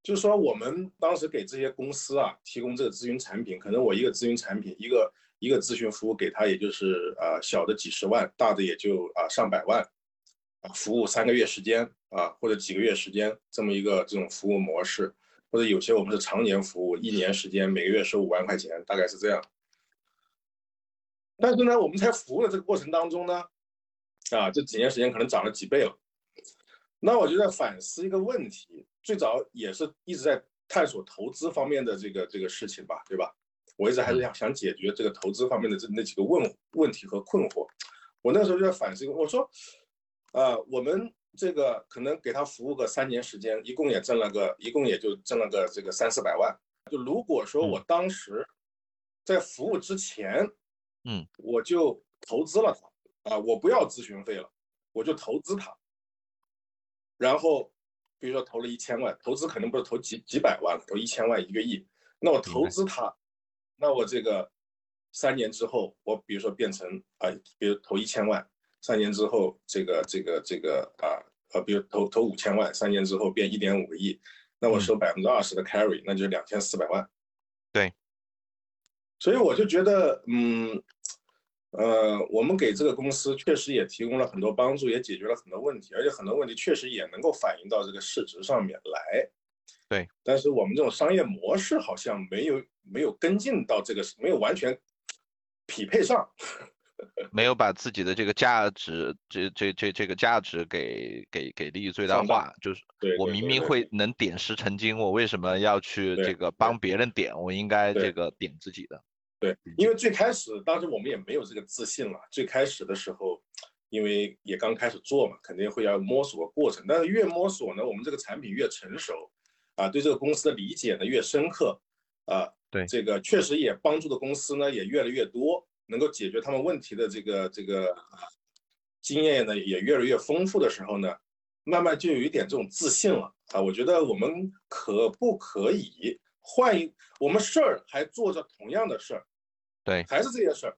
就是说，我们当时给这些公司啊提供这个咨询产品，可能我一个咨询产品，一个一个咨询服务给他，也就是啊小的几十万，大的也就啊上百万，啊服务三个月时间啊或者几个月时间这么一个这种服务模式。或者有些我们是常年服务，一年时间每个月收五万块钱，大概是这样。但是呢，我们在服务的这个过程当中呢，啊，这几年时间可能涨了几倍了。那我就在反思一个问题，最早也是一直在探索投资方面的这个这个事情吧，对吧？我一直还是想想解决这个投资方面的这那几个问问题和困惑。我那时候就在反思，我说，呃，我们这个可能给他服务个三年时间，一共也挣了个，一共也就挣了个这个三四百万。就如果说我当时在服务之前，嗯，我就投资了他，啊，我不要咨询费了，我就投资他。然后，比如说投了一千万，投资肯定不是投几几百万，投一千万一个亿，那我投资他。那我这个三年之后，我比如说变成啊，比如投一千万，三年之后这个这个这个啊呃，比如投投五千万，三年之后变一点五个亿，那我收百分之二十的 carry，那就是两千四百万。对。所以我就觉得，嗯，呃，我们给这个公司确实也提供了很多帮助，也解决了很多问题，而且很多问题确实也能够反映到这个市值上面来。对，但是我们这种商业模式好像没有没有跟进到这个，没有完全匹配上，(laughs) 没有把自己的这个价值，这这这这个价值给给给利益最大化。就是我明明会能点石成金，我为什么要去这个帮别人点？我应该这个点自己的。对，因为最开始当时我们也没有这个自信了。最开始的时候，因为也刚开始做嘛，肯定会要摸索过程。但是越摸索呢，我们这个产品越成熟。啊，对这个公司的理解呢越深刻，啊，对这个确实也帮助的公司呢也越来越多，能够解决他们问题的这个这个经验呢也越来越丰富的时候呢，慢慢就有一点这种自信了啊。我觉得我们可不可以换一，我们事儿还做着同样的事儿，对，还是这些事儿，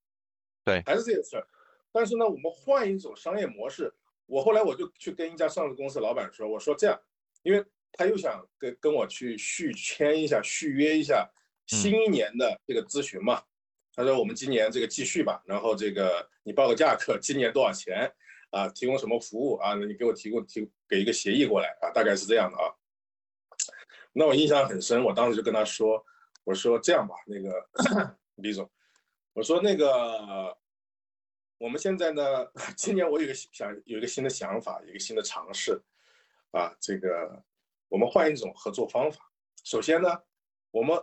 对，还是这些事儿，但是呢，我们换一种商业模式。我后来我就去跟一家上市公司老板说，我说这样，因为。他又想跟跟我去续签一下、续约一下新一年的这个咨询嘛？他说我们今年这个继续吧，然后这个你报个价格，今年多少钱啊？提供什么服务啊？你给我提供提给一个协议过来啊？大概是这样的啊。那我印象很深，我当时就跟他说，我说这样吧，那个 (coughs) 李总，我说那个我们现在呢，今年我有个想有一个新的想法，有一个新的尝试啊，这个。我们换一种合作方法。首先呢，我们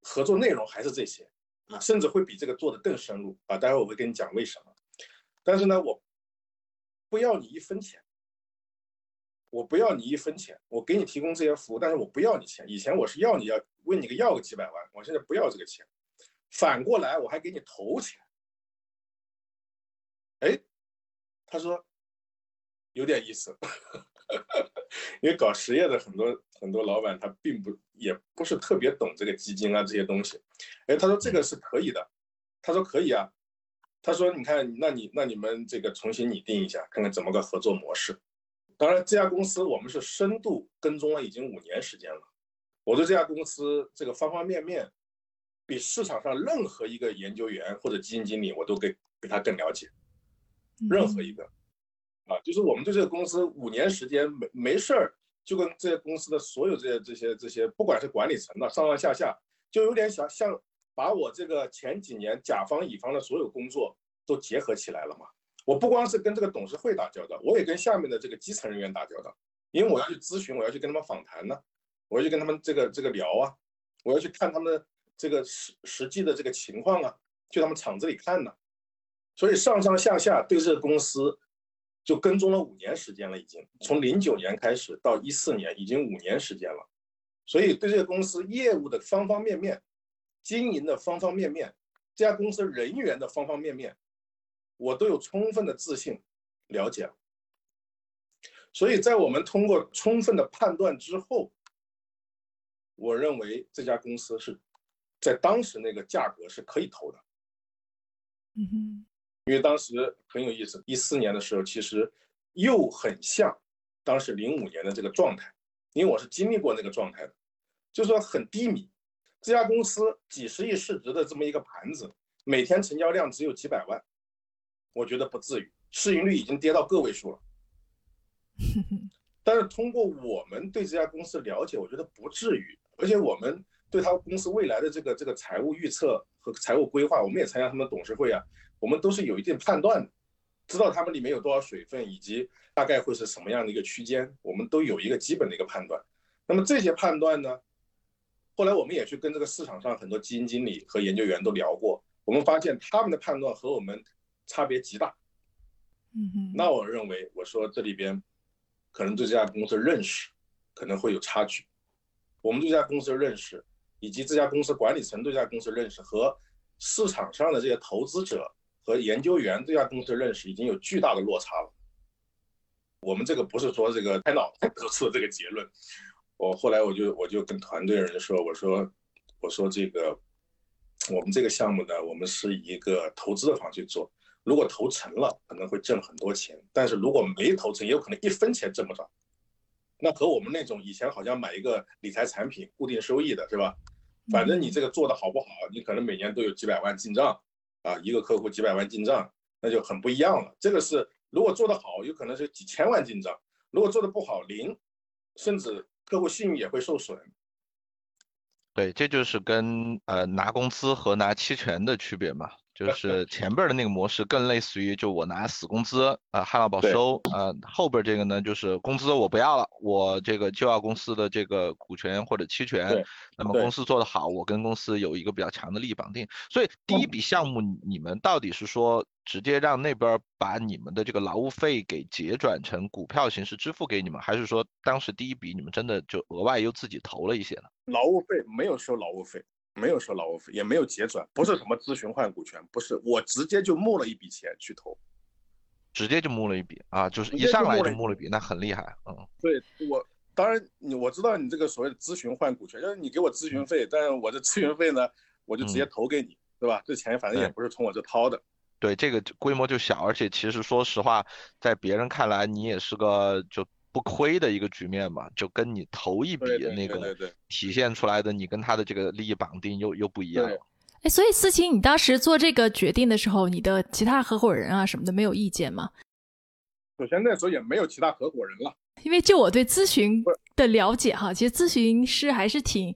合作内容还是这些啊，甚至会比这个做的更深入啊。待会我会跟你讲为什么。但是呢，我不要你一分钱，我不要你一分钱，我给你提供这些服务，但是我不要你钱。以前我是要你要问你个要个几百万，我现在不要这个钱。反过来我还给你投钱。哎，他说有点意思。(laughs) 因为搞实业的很多很多老板，他并不也不是特别懂这个基金啊这些东西。哎，他说这个是可以的，他说可以啊，他说你看，那你那你们这个重新拟定一下，看看怎么个合作模式。当然，这家公司我们是深度跟踪了已经五年时间了，我对这家公司这个方方面面，比市场上任何一个研究员或者基金经理我都给比他更了解，任何一个。啊，就是我们对这个公司五年时间没没事儿，就跟这些公司的所有这些这些这些，不管是管理层的上上下下，就有点想像把我这个前几年甲方乙方的所有工作都结合起来了嘛。我不光是跟这个董事会打交道，我也跟下面的这个基层人员打交道，因为我要去咨询，我要去跟他们访谈呢，我要去跟他们这个这个聊啊，我要去看他们的这个实实际的这个情况啊，去他们厂子里看呢。所以上上下下对这个公司。就跟踪了五年时间了，已经从零九年开始到一四年，已经五年时间了。所以对这个公司业务的方方面面、经营的方方面面、这家公司人员的方方面面，我都有充分的自信了解了。所以在我们通过充分的判断之后，我认为这家公司是在当时那个价格是可以投的。嗯哼。因为当时很有意思，一四年的时候，其实又很像当时零五年的这个状态，因为我是经历过那个状态的，就说很低迷。这家公司几十亿市值的这么一个盘子，每天成交量只有几百万，我觉得不至于，市盈率已经跌到个位数了。(laughs) 但是通过我们对这家公司了解，我觉得不至于，而且我们对他公司未来的这个这个财务预测和财务规划，我们也参加他们董事会啊，我们都是有一定判断的，知道他们里面有多少水分，以及大概会是什么样的一个区间，我们都有一个基本的一个判断。那么这些判断呢，后来我们也去跟这个市场上很多基金经理和研究员都聊过，我们发现他们的判断和我们差别极大。嗯哼，那我认为，我说这里边可能对这家公司认识可能会有差距。我们对这家公司的认识，以及这家公司管理层对这家公司认识，和市场上的这些投资者和研究员对这家公司的认识已经有巨大的落差了。我们这个不是说这个开脑袋得出的这个结论。我后来我就我就跟团队人说，我说我说这个我们这个项目呢，我们是一个投资的方式去做。如果投成了，可能会挣很多钱；但是如果没投成，也有可能一分钱挣不着。那和我们那种以前好像买一个理财产品固定收益的是吧？反正你这个做的好不好，你可能每年都有几百万进账啊，一个客户几百万进账，那就很不一样了。这个是如果做得好，有可能是几千万进账；如果做的不好，零，甚至客户信誉也会受损。对，这就是跟呃拿工资和拿期权的区别嘛。就是前边的那个模式更类似于，就我拿死工资啊，旱涝保收啊，后边这个呢，就是工资我不要了，我这个就要公司的这个股权或者期权。那么公司做得好，我跟公司有一个比较强的利益绑定。所以第一笔项目，你们到底是说直接让那边把你们的这个劳务费给结转成股票形式支付给你们，还是说当时第一笔你们真的就额外又自己投了一些呢？劳务费没有收劳务费。没有收劳务费，也没有结转，不是什么咨询换股权，不是，我直接就募了一笔钱去投，直接就募了一笔啊，就是一上来就募了一笔，那很厉害，嗯，对我，当然你我知道你这个所谓的咨询换股权，就是你给我咨询费，但是我的咨询费呢，我就直接投给你，对吧？这钱反正也不是从我这掏的，对，这个规模就小，而且其实说实话，在别人看来你也是个就。不亏的一个局面嘛，就跟你头一笔那个体现出来的，你跟他的这个利益绑定又又不一样。哎，所以思琴，你当时做这个决定的时候，你的其他合伙人啊什么的没有意见吗？首先那时候也没有其他合伙人了，因为就我对咨询的了解哈，其实咨询师还是挺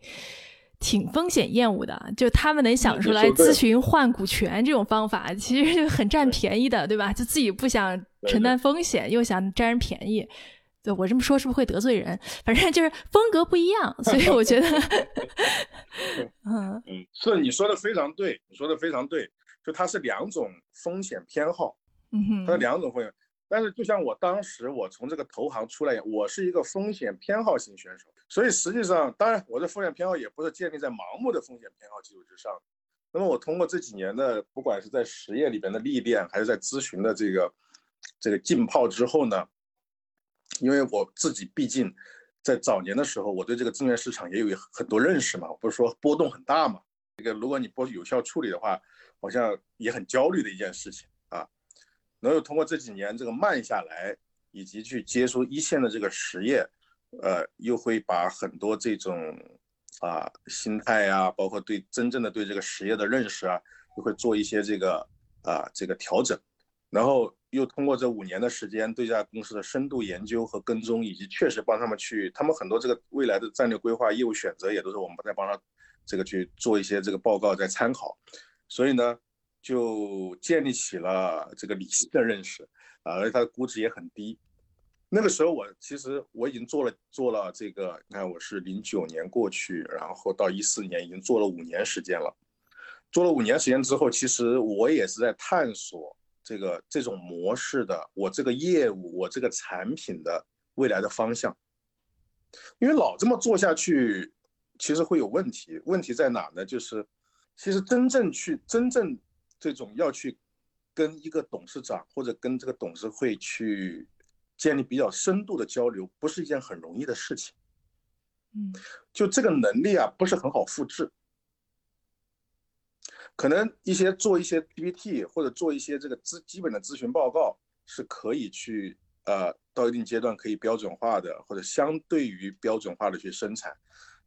挺风险厌恶的，就他们能想出来咨询换股权这种方法，其实很占便宜的，对吧？就自己不想承担风险，又想占人便宜。对我这么说是不是会得罪人？反正就是风格不一样，所以我觉得，(laughs) 嗯嗯，是你说的非常对，你说的非常对，就它是两种风险偏好，嗯哼，它是两种风险。但是就像我当时我从这个投行出来，我是一个风险偏好型选手，所以实际上，当然我的风险偏好也不是建立在盲目的风险偏好基础之上。那么我通过这几年的，不管是在实业里边的历练，还是在咨询的这个这个浸泡之后呢？因为我自己毕竟在早年的时候，我对这个资源市场也有很多认识嘛，不是说波动很大嘛。这个如果你不有效处理的话，好像也很焦虑的一件事情啊。能够通过这几年这个慢下来，以及去接触一线的这个实业，呃，又会把很多这种啊心态呀，包括对真正的对这个实业的认识啊，又会做一些这个啊这个调整，然后。又通过这五年的时间，对这家公司的深度研究和跟踪，以及确实帮他们去，他们很多这个未来的战略规划、业务选择，也都是我们在帮他这个去做一些这个报告，在参考。所以呢，就建立起了这个理性的认识啊，而且它的估值也很低。那个时候我其实我已经做了做了这个，你看我是零九年过去，然后到一四年已经做了五年时间了。做了五年时间之后，其实我也是在探索。这个这种模式的，我这个业务，我这个产品的未来的方向，因为老这么做下去，其实会有问题。问题在哪呢？就是其实真正去真正这种要去跟一个董事长或者跟这个董事会去建立比较深度的交流，不是一件很容易的事情。嗯，就这个能力啊，不是很好复制。可能一些做一些 PPT 或者做一些这个咨基本的咨询报告是可以去呃到一定阶段可以标准化的或者相对于标准化的去生产，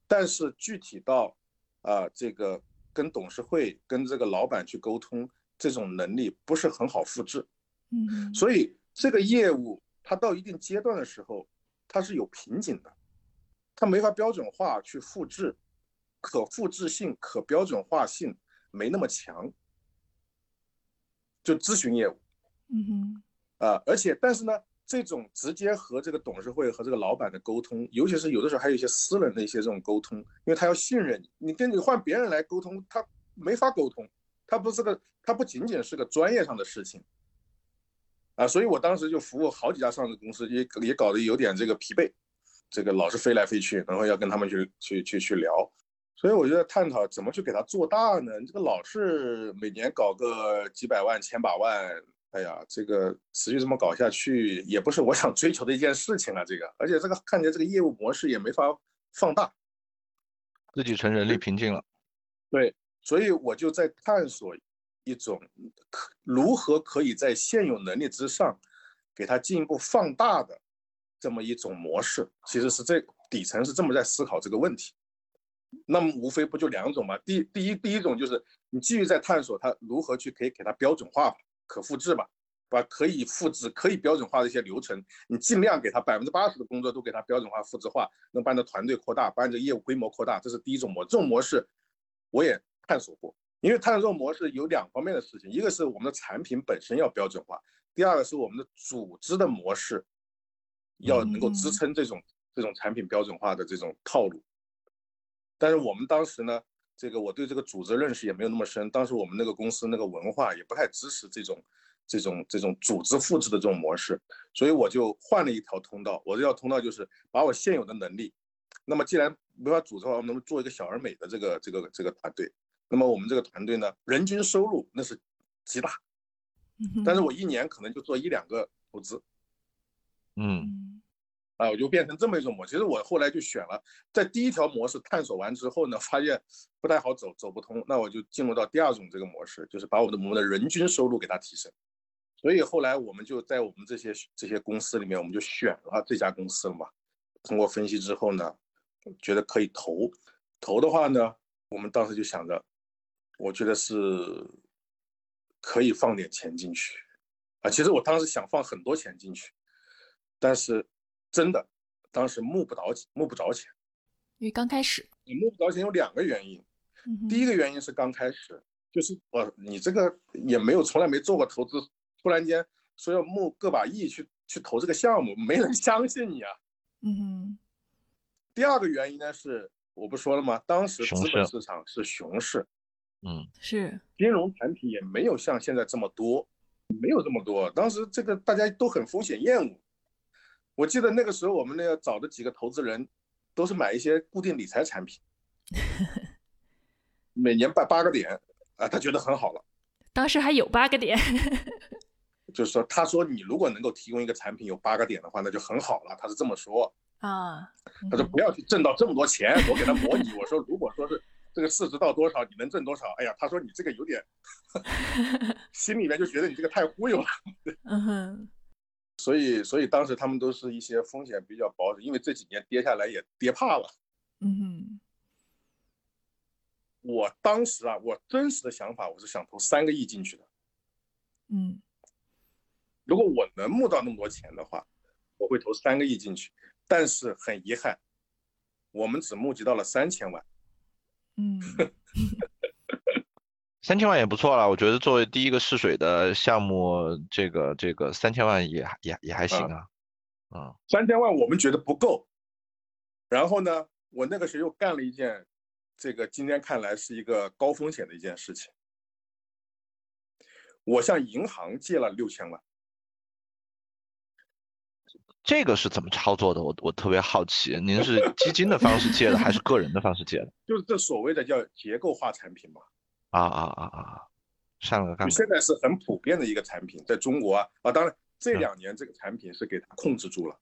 但是具体到啊这个跟董事会跟这个老板去沟通这种能力不是很好复制，嗯，所以这个业务它到一定阶段的时候它是有瓶颈的，它没法标准化去复制，可复制性、可标准化性没那么强，就咨询业务。嗯哼。啊，而且但是呢，这种直接和这个董事会和这个老板的沟通，尤其是有的时候还有一些私人的一些这种沟通，因为他要信任你，你跟你换别人来沟通，他没法沟通，他不是个，他不仅仅是个专业上的事情。啊，所以我当时就服务好几家上市公司，也也搞得有点这个疲惫，这个老是飞来飞去，然后要跟他们去去去去聊，所以我就在探讨怎么去给它做大呢？这个老是每年搞个几百万、千把万，哎呀，这个持续这么搞下去，也不是我想追求的一件事情啊。这个，而且这个看起来这个业务模式也没法放大，自己成人力瓶颈了。对，所以我就在探索。一种可如何可以在现有能力之上，给它进一步放大的这么一种模式，其实是这底层是这么在思考这个问题。那么无非不就两种嘛？第第一第一种就是你继续在探索它如何去可以给它标准化、可复制吧，把可以复制、可以标准化的一些流程，你尽量给它百分之八十的工作都给它标准化、复制化，能把你的团队扩大，把你的业务规模扩大，这是第一种模。这种模式我也探索过。因为探索这种模式有两方面的事情，一个是我们的产品本身要标准化，第二个是我们的组织的模式要能够支撑这种这种产品标准化的这种套路。但是我们当时呢，这个我对这个组织认识也没有那么深，当时我们那个公司那个文化也不太支持这种这种这种组织复制的这种模式，所以我就换了一条通道。我这条通道就是把我现有的能力，那么既然没法组织的话，我们做一个小而美的这个这个这个团队。那么我们这个团队呢，人均收入那是极大，但是我一年可能就做一两个投资，嗯，啊，我就变成这么一种模式。其实我后来就选了，在第一条模式探索完之后呢，发现不太好走，走不通，那我就进入到第二种这个模式，就是把我的我们的人均收入给它提升。所以后来我们就在我们这些这些公司里面，我们就选了这家公司了嘛。通过分析之后呢，觉得可以投，投的话呢，我们当时就想着。我觉得是可以放点钱进去啊！其实我当时想放很多钱进去，但是真的当时募不着募不着钱。因为刚开始，你募不着钱有两个原因。第一个原因是刚开始就是我你这个也没有从来没做过投资，突然间说要募个把亿去去投这个项目，没人 (laughs) 相信你啊。嗯哼。第二个原因呢是我不说了吗？当时资本市场是熊市。嗯，是金融产品也没有像现在这么多，没有这么多。当时这个大家都很风险厌恶。我记得那个时候我们那个找的几个投资人，都是买一些固定理财产品，(laughs) 每年八八个点啊，他觉得很好了。当时还有八个点，(laughs) 就是说，他说你如果能够提供一个产品有八个点的话，那就很好了。他是这么说啊，他说不要去挣到这么多钱。我给他模拟，我说如果说是。这个市值到多少，你能挣多少？哎呀，他说你这个有点，(laughs) 心里面就觉得你这个太忽悠了。嗯哼。所以，所以当时他们都是一些风险比较保守，因为这几年跌下来也跌怕了。嗯哼。我当时啊，我真实的想法，我是想投三个亿进去的。嗯。如果我能募到那么多钱的话，我会投三个亿进去。但是很遗憾，我们只募集到了三千万。嗯，(laughs) 三千万也不错了，我觉得作为第一个试水的项目，这个这个三千万也也也还行啊，啊，三千万我们觉得不够，然后呢，我那个时候又干了一件，这个今天看来是一个高风险的一件事情，我向银行借了六千万。这个是怎么操作的？我我特别好奇，您是基金的方式借的，还是个人的方式借的？(laughs) 就是这所谓的叫结构化产品嘛。啊啊啊啊！上了杠杆。现在是很普遍的一个产品，在中国啊啊，当然这两年这个产品是给它控制住了。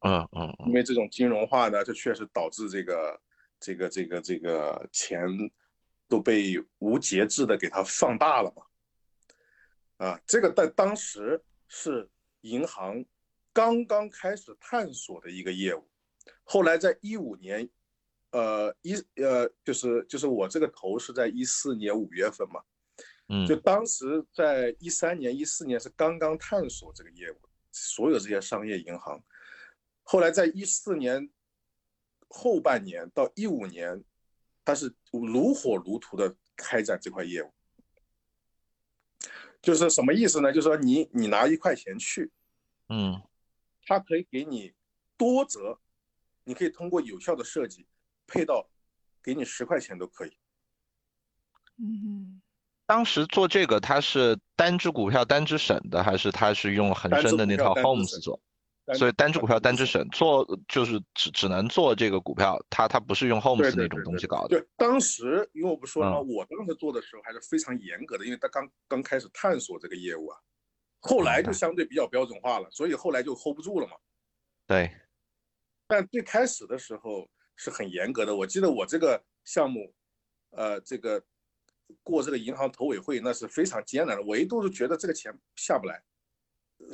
嗯嗯。因为这种金融化呢，这确实导致这个这个这个这个钱都被无节制的给它放大了嘛。啊，这个在当时是银行。刚刚开始探索的一个业务，后来在一五年，呃一呃就是就是我这个头是在一四年五月份嘛，嗯，就当时在一三年一四年是刚刚探索这个业务，所有这些商业银行，后来在一四年后半年到一五年，他是如火如荼的开展这块业务。就是什么意思呢？就是说你你拿一块钱去，嗯，它可以给你多折，你可以通过有效的设计配到给你十块钱都可以。嗯当时做这个，他是单只股票单只审的，还是他是用恒生的那套单只股票单只 Homes 做？单所以单只股票单只只审做就是只只能做这个股票，他他不是用对那种东西搞的。对，当时因为我不说了吗？嗯我当时做的时候还是非常严格的，因为他刚刚开始探索这个业务啊，后来就相对比较标准化了，所以后来就 hold 不住了嘛。对，但最开始的时候是很严格的，我记得我这个项目，呃，这个过这个银行投委会那是非常艰难的，我一度是觉得这个钱下不来。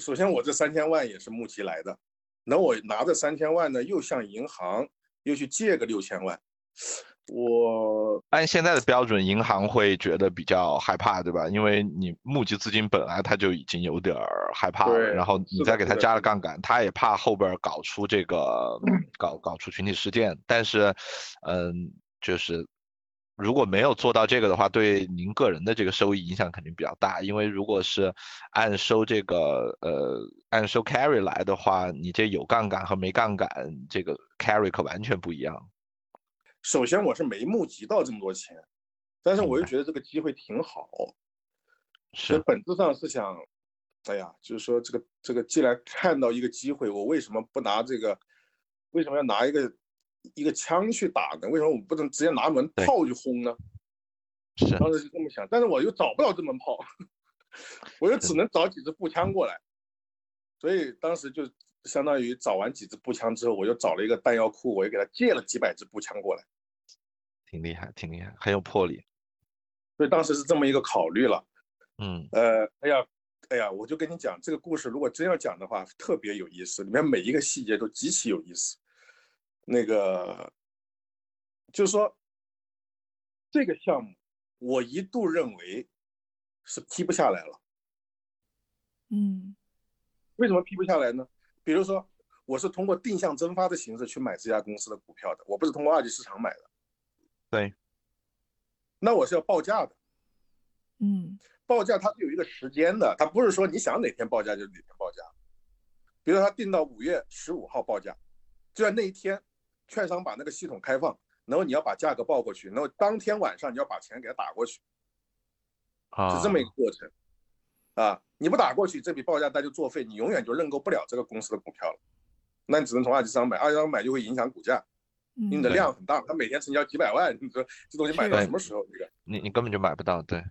首先我这三千万也是募集来的，那我拿着三千万呢，又向银行又去借个六千万，我按现在的标准，银行会觉得比较害怕，对吧？因为你募集资金本来他就已经有点儿害怕了，然后你再给他加了杠杆，他也怕后边儿搞出这个搞搞出群体事件。但是，嗯，就是如果没有做到这个的话，对您个人的这个收益影响肯定比较大。因为如果是按收这个呃按收 carry 来的话，你这有杠杆和没杠杆，这个 carry 可完全不一样。首先我是没募集到这么多钱，但是我又觉得这个机会挺好，是本质上是想，哎呀，就是说这个这个，既然看到一个机会，我为什么不拿这个？为什么要拿一个一个枪去打呢？为什么我不能直接拿门炮去轰呢？是，当时就这么想，但是我又找不到这门炮，(laughs) 我又只能找几支步枪过来，所以当时就相当于找完几支步枪之后，我又找了一个弹药库，我又给他借了几百支步枪过来。挺厉害，挺厉害，很有魄力。所以当时是这么一个考虑了。嗯，呃，哎呀，哎呀，我就跟你讲，这个故事如果真要讲的话，特别有意思，里面每一个细节都极其有意思。那个，就是说，这个项目我一度认为是批不下来了。嗯为什么批不下来呢？比如说，我是通过定向增发的形式去买这家公司的股票的，我不是通过二级市场买的。对，那我是要报价的。嗯报价它是有一个时间的，它不是说你想哪天报价就哪天报价。比如说他定到五月十五号报价，就在那一天，券商把那个系统开放，然后你要把价格报过去，然后当天晚上你要把钱给他打过去，啊，是这么一个过程。啊，你不打过去，这笔报价单就作废，你永远就认购不了这个公司的股票了。那你只能从二级市场买，二级市场买就会影响股价，你的嗯量很大，它每天成交几百万，你说这东西买到什么时候？这个你你根本就买不到，对，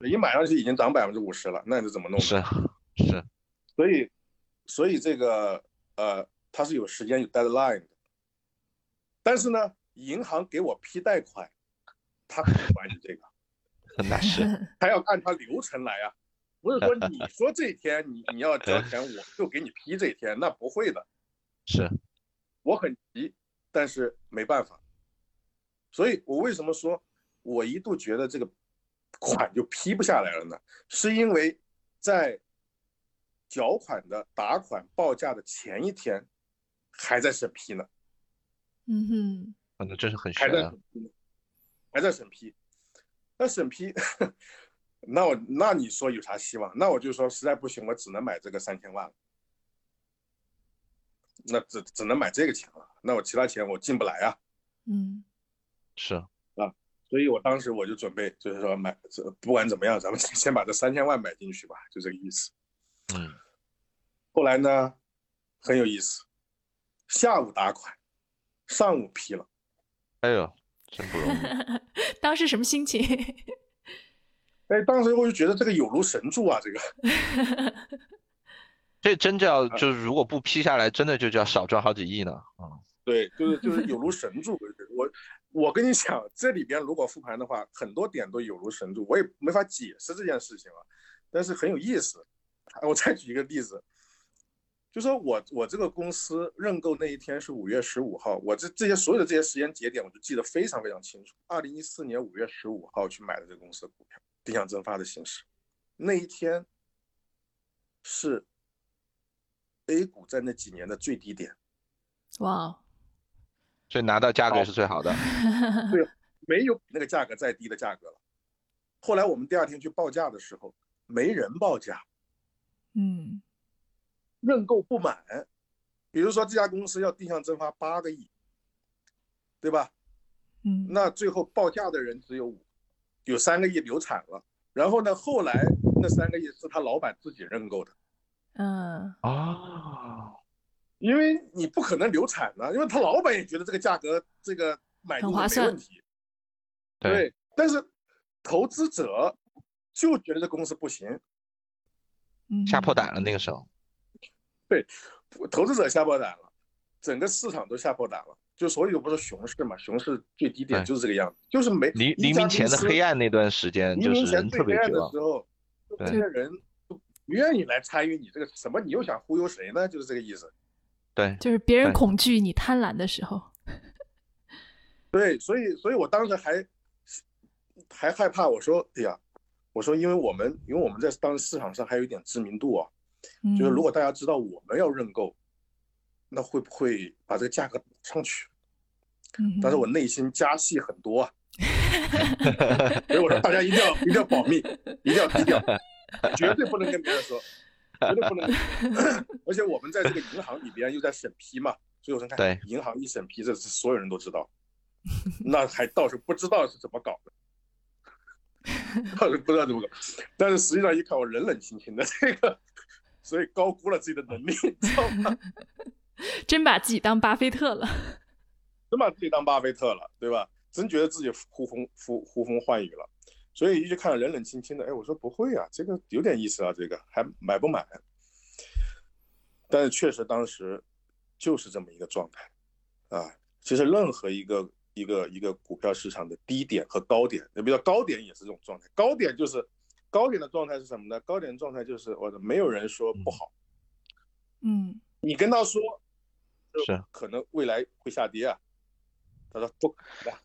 一买上去已经涨百分之五十了，那你是怎么弄？是是，所以，所以这个呃，它是有时间有 deadline 的。但是呢，银行给我批贷款，他不管你这个，(laughs) 那是他要按他流程来啊，不是说你说这一天你你要交钱，我就给你批这一天，那不会的。是，我很急，但是没办法。所以我为什么说我一度觉得这个款就批不下来了呢？是因为在缴款的打款报价的前一天还在审批呢，嗯哼可能真是很还在悬啊。还在审批。那审批，(laughs) 那我那你说有啥希望？那我就说实在不行，我只能买这个三千万了。那只只能买这个钱了，那我其他钱我进不来啊。嗯是啊，所以我当时我就准备，就是说买，这不管怎么样，咱们先把这三千万买进去吧，就这个意思。嗯，后来呢，很有意思，下午打款，上午批了。哎呦，真不容易。(laughs) 当时什么心情？哎，当时我就觉得这个有如神助啊，这个 (laughs) 这真叫啊就是如果不批下来，真的就叫少赚好几亿呢。嗯，对，就是就是有如神助。我我跟你讲，这里边如果复盘的话，很多点都有如神助，我也没法解释这件事情了，但是很有意思。我再举一个例子，就说我我这个公司认购那一天是五月十五号，我这这些所有的这些时间节点我就记得非常非常清楚。二零一四年五月十五号去买的这个公司的股票，定向增发的形式，那一天是 A 股在那几年的最低点。哇哦，所以拿到价格也是最好的。(laughs) 对没有比那个价格再低的价格了。后来我们第二天去报价的时候，没人报价，嗯认购不满。比如说这家公司要定向增发八个亿，对吧？嗯，那最后报价的人只有五，有三个亿流产了。然后呢，后来那三个亿是他老板自己认购的，嗯啊，因为你不可能流产呢，因为他老板也觉得这个价格这个买入没很划算问题。对，对，但是投资者就觉得这公司不行，嗯，吓破胆了那个时候。对投资者吓破胆了，整个市场都吓破胆了。就所以不是熊市嘛，熊市最低点就是这个样子，就是没黎黎明前的黑暗那段时间，黎就是人明前最黑暗特别绝望。的时候，这些人愿意来参与你这个什么，你又想忽悠谁呢？就是这个意思。对，就是别人恐惧你贪婪的时候，(laughs) 对，所以所以我当时还还害怕，我说，哎呀，我说，因为我们因为我们在当时市场上还有一点知名度啊，就是如嗯。果大家知道我们要认购，那会不会把这个价格打上去？嗯？但是我内心加戏很多啊，(laughs) 所以我说大家一定要一定要保密，一定要低调，绝对不能跟别人说，绝对不能。(laughs) 而且我们在这个银行里边又在审批嘛，所以我说看对银行一审批，这是所有人都知道，那还倒是不知道是怎么搞的。倒是不知道怎么搞，但是实际上一看我冷冷清清的这个，所以高估了自己的能力，你知道吗？(laughs) 真把自己当巴菲特了。真把自己当巴菲特了，对吧？真觉得自己呼风呼呼风唤雨了，所以一直看着冷冷清清的，哎，我说不会啊，这个有点意思啊，这个还买不买？但是确实当时就是这么一个状态啊。其实任何一个一个一个股票市场的低点和高点，那比如说高点也是这种状态，高点就是高点的状态是什么呢？高点的状态就是我的没有人说不好，嗯你跟他说，是可能未来会下跌啊，他说不可能的，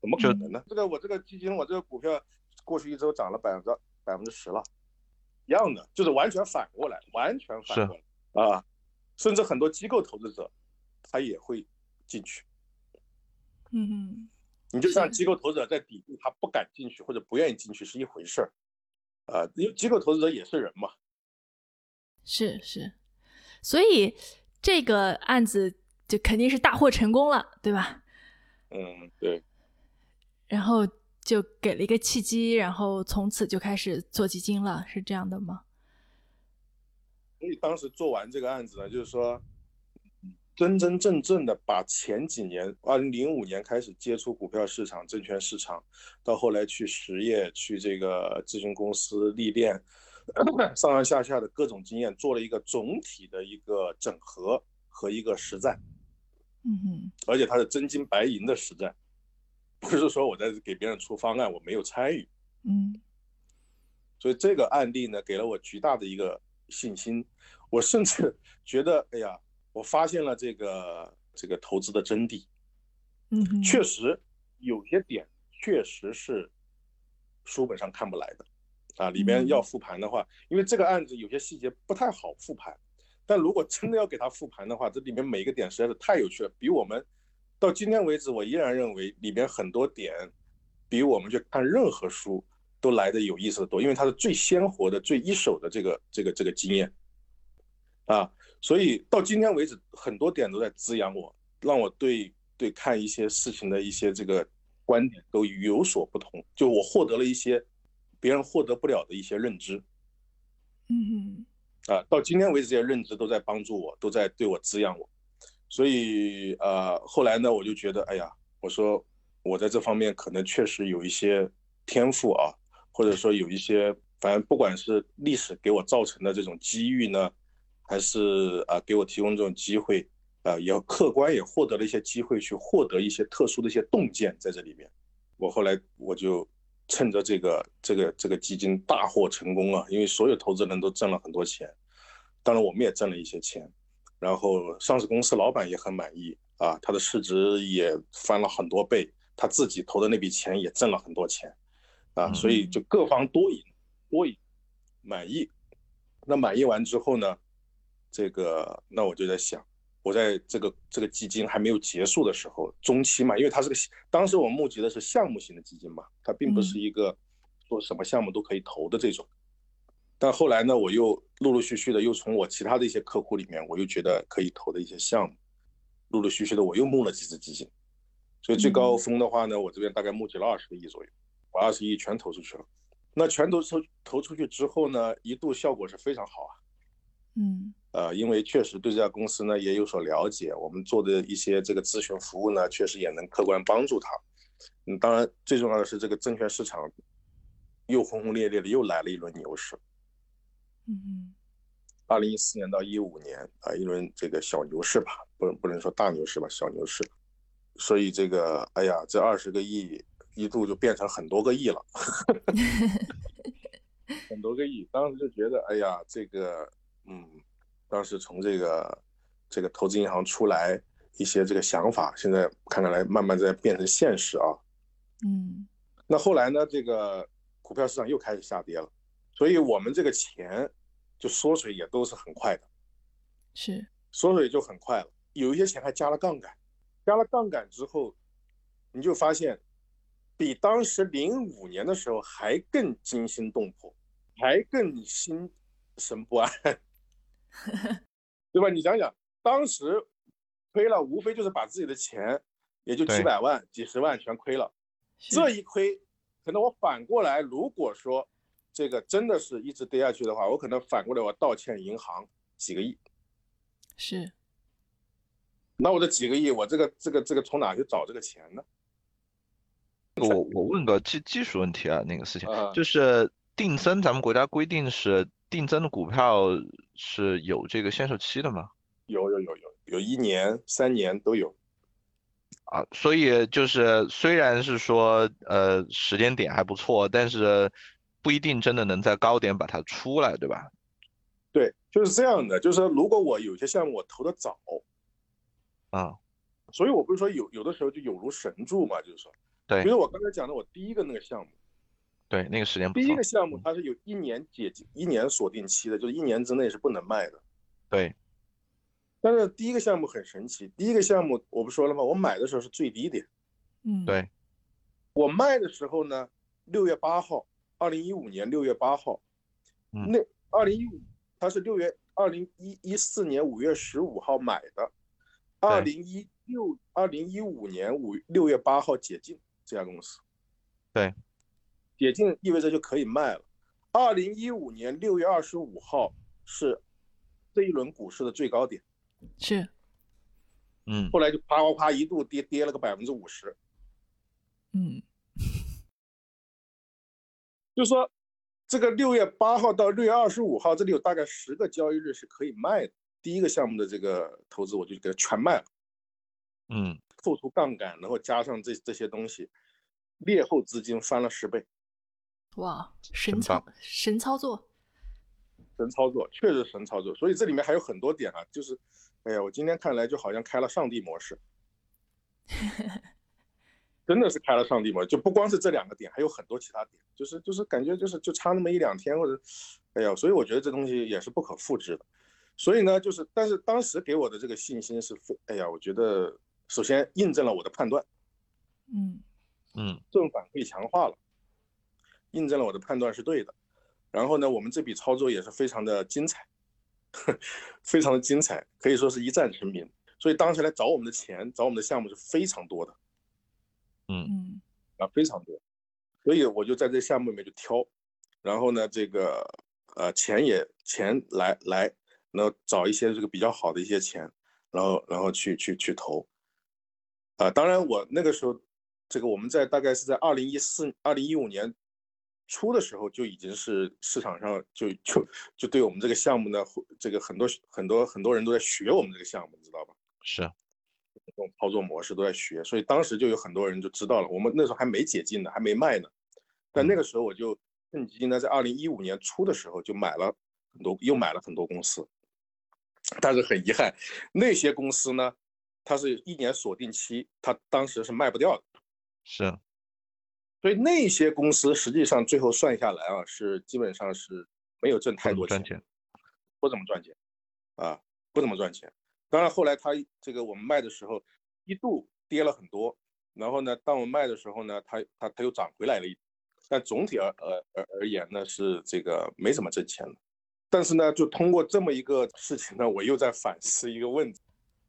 怎么可能呢？这个我这个基金，我这个股票过去一周涨了百分之百分之十了，一样的，就是完全反过来，完全反过来啊，甚至很多机构投资者他也会进去。嗯你就像机构投资者在底部，他不敢进去或者不愿意进去是一回事儿，啊，因为机构投资者也是人嘛，是是，所以这个案子就肯定是大获成功了，对吧？嗯，对。然后就给了一个契机，然后从此就开始做基金了，是这样的吗？所以当时做完这个案子呢，就是说，真真正正的把前几年，二零零五年开始接触股票市场、证券市场，到后来去实业、去这个咨询公司历练，上上下下的各种经验，做了一个总体的一个整合和一个实战，嗯哼，而且它是真金白银的实战，不是说我在给别人出方案，我没有参与。嗯所以这个案例呢，给了我巨大的一个信心。我甚至 (laughs) 觉得，哎呀，我发现了这个这个投资的真谛。嗯，确实有些点确实是书本上看不来的，啊，里边嗯要复盘的话，因为这个案子有些细节不太好复盘，但如果真的要给他复盘的话，这里面每一个点实在是太有趣了，比我们到今天为止，我依然认为里边很多点比我们去看任何书都来的有意思的多，因为它是最鲜活的、最一手的这个这个这个经验，啊，所以到今天为止，很多点都在滋养我，让我对对看一些事情的一些这个观点都有所不同，就我获得了一些别人获得不了的一些认知。嗯啊，到今天为止，这些认知都在帮助我，都在对我滋养我，所以呃，后来呢，我就觉得，哎呀，我说我在这方面可能确实有一些天赋啊，或者说有一些，反正不管是历史给我造成的这种机遇呢，还是啊给我提供这种机会，呃也客观也获得了一些机会去获得一些特殊的一些洞见在这里面。我后来我就趁着这个这个这个基金大获成功啊，因为所有投资人都挣了很多钱，当然我们也挣了一些钱，然后上市公司老板也很满意啊，他的市值也翻了很多倍，他自己投的那笔钱也挣了很多钱，啊，所以就各方多赢，多赢，满意。那满意完之后呢，这个那我就在想，我在这个这个基金还没有结束的时候，中期嘛，因为它是个当时我募集的是项目型的基金嘛，它并不是一个说什么项目都可以投的这种。但后来呢，我又陆陆续续的又从我其他的一些客户里面，我又觉得可以投的一些项目，陆陆续续的我又募了几只基金，所以最高峰的话呢，我这边大概募集了二十个亿左右，把二十亿全投出去了。那全投出投出去之后呢，一度效果是非常好啊。嗯，呃，因为确实对这家公司呢也有所了解，我们做的一些这个咨询服务呢，确实也能客观帮助他。嗯，当然最重要的是这个证券市场又轰轰烈烈的又来了一轮牛市。嗯，二零一四年到一五年啊，一轮这个小牛市吧，不不能说大牛市吧，小牛市。所以这个，哎呀，这二十个亿一度就变成很多个亿了，(laughs) 很多个亿。当时就觉得，哎呀，这个。嗯，当时从这个这个投资银行出来一些这个想法，现在看看来慢慢在变成现实啊。嗯，那后来呢，这个股票市场又开始下跌了，所以我们这个钱就缩水也都是很快的，是缩水就很快了。有一些钱还加了杠杆，加了杠杆之后，你就发现比当时零五年的时候还更惊心动魄，还更心神不安。(laughs) 对吧？你想想，当时亏了，无非就是把自己的钱，也就几百万、几十万全亏了。这一亏，可能我反过来，如果说这个真的是一直跌下去的话，我可能反过来我倒欠银行几个亿。是。那我这几个亿，我这个这个这个从哪去找这个钱呢？我我问个技技术问题啊，那个事情就是定增，咱们国家规定是。定增的股票是有这个限售期的吗？有有有有有一年、三年都有啊，所以就是虽然是说呃时间点还不错，但是不一定真的能在高点把它出来，对吧？对，就是这样的。就是说，如果我有些项目我投的早，啊，所以我不是说有有的时候就有如神助嘛，就是说，对，比如我刚才讲的我第一个那个项目。对，那个时间第一个项目它是有一年解一年锁定期的，就是一年之内是不能卖的。对。但是第一个项目很神奇，第一个项目我不说了吗？我买的时候是最低点。嗯。对。我卖的时候呢，六月八号，二零一五年六月八号。嗯。那二零一五，他是六月二零一一四年五月十五号买的，二零一六二零一五年五六月八号解禁这家公司。对。解禁意味着就可以卖了。二零一五年六月二十五号是这一轮股市的最高点，是，嗯，后来就啪啪啪一度跌跌了个百分之五十，嗯，就说这个六月八号到六月二十五号，这里有大概十个交易日是可以卖的。第一个项目的这个投资我就给它全卖了，嗯，扣除杠杆，然后加上这这些东西，劣后资金翻了十倍。哇，神操神操作，神操作，确实神操作。所以这里面还有很多点啊，就是，哎呀，我今天看来就好像开了上帝模式，(laughs) 真的是开了上帝模式，就不光是这两个点，还有很多其他点，就是就是感觉就是就差那么一两天或者，哎呀，所以我觉得这东西也是不可复制的。所以呢，就是，但是当时给我的这个信心是非，哎呀，我觉得首先印证了我的判断，嗯嗯，正反馈强化了。印证了我的判断是对的，然后呢，我们这笔操作也是非常的精彩，(laughs) 非常的精彩，可以说是一战成名。所以当时来找我们的钱，找我们的项目是非常多的，嗯嗯，啊非常多，所以我就在这项目里面就挑，然后呢，这个呃钱也钱来来，然后找一些这个比较好的一些钱，然后然后去去去投，啊，当然我那个时候，这个我们在大概是在二零一四二零一五年。初的时候就已经是市场上就就就对我们这个项目呢，这个很多很多很多人都在学我们这个项目，你知道吧？是，这种操作模式都在学，所以当时就有很多人就知道了。我们那时候还没解禁呢，还没卖呢，但那个时候我就趁机呢，在二零一五年初的时候就买了很多，又买了很多公司。但是很遗憾，那些公司呢，它是一年锁定期，它当时是卖不掉的。是。所以那些公司实际上最后算下来啊，是基本上是没有挣太多钱，不怎么赚钱，啊，不怎么赚钱。当然后来它这个我们卖的时候一度跌了很多，然后呢，当我们卖的时候呢，它它它又涨回来了一，但总体而而而而言呢是这个没怎么挣钱的。但是呢，就通过这么一个事情呢，我又在反思一个问题，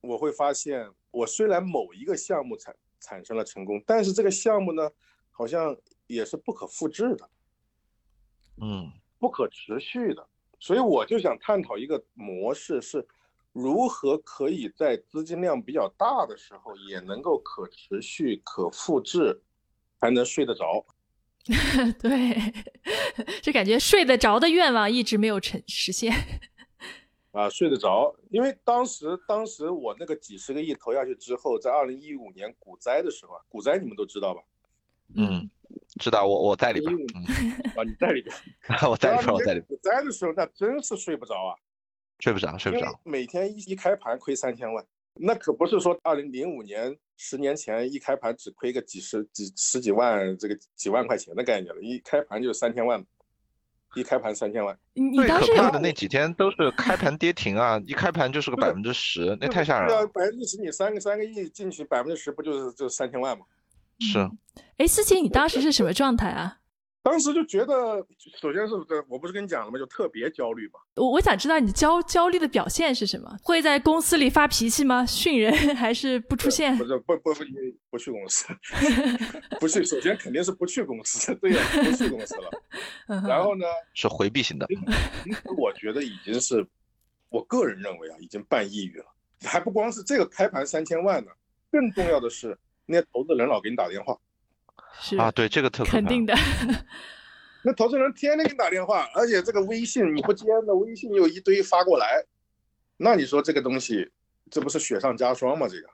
我会发现，我虽然某一个项目产产生了成功，但是这个项目呢，好像也是不可复制的，嗯，不可持续的。所以我就想探讨一个模式，是如何可以在资金量比较大的时候，也能够可持续、可复制，还能睡得着。(laughs) 对，(laughs) 就感觉睡得着的愿望一直没有成实现。啊，睡得着，因为当时当时我那个几十个亿投下去之后，在二零一五年股灾的时候啊，股灾你们都知道吧？嗯，知道，我我在里边。啊，你在里边，(laughs) 我在里边，我在里边。股灾的时候，那真是睡不着啊，睡不着，睡不着。每天一一开盘亏三千万，那可不是说二零零五年。十年前一开盘只亏个几十几十几万，这个几万块钱的概念了，一开盘就三千万，一开盘三千万。最可怕的那几天都是开盘跌停啊，一开盘就是个百分之十，那太吓人了。百分之十，你三个三个亿进去，百分之十不就是就三千万吗？是。哎，思琪，你当时是什么状态啊？当时就觉得，首先是我不是跟你讲了吗？就特别焦虑嘛。我我想知道你焦焦虑的表现是什么？会在公司里发脾气吗？训人 (laughs) 还是不出现？不是不不不不去公司，(laughs) 不去。首先肯定是不去公司，对呀，不去公司了。然后呢？是回避型的。其实我觉得已经是，我个人认为啊，已经半抑郁了。还不光是这个开盘三千万呢，更重要的是那些投资人老给你打电话。是啊，对这个特肯定的。(laughs) 那投资人天天给你打电话，而且这个微信你不接，那微信又一堆发过来，那你说这个东西，这不是雪上加霜吗？这个，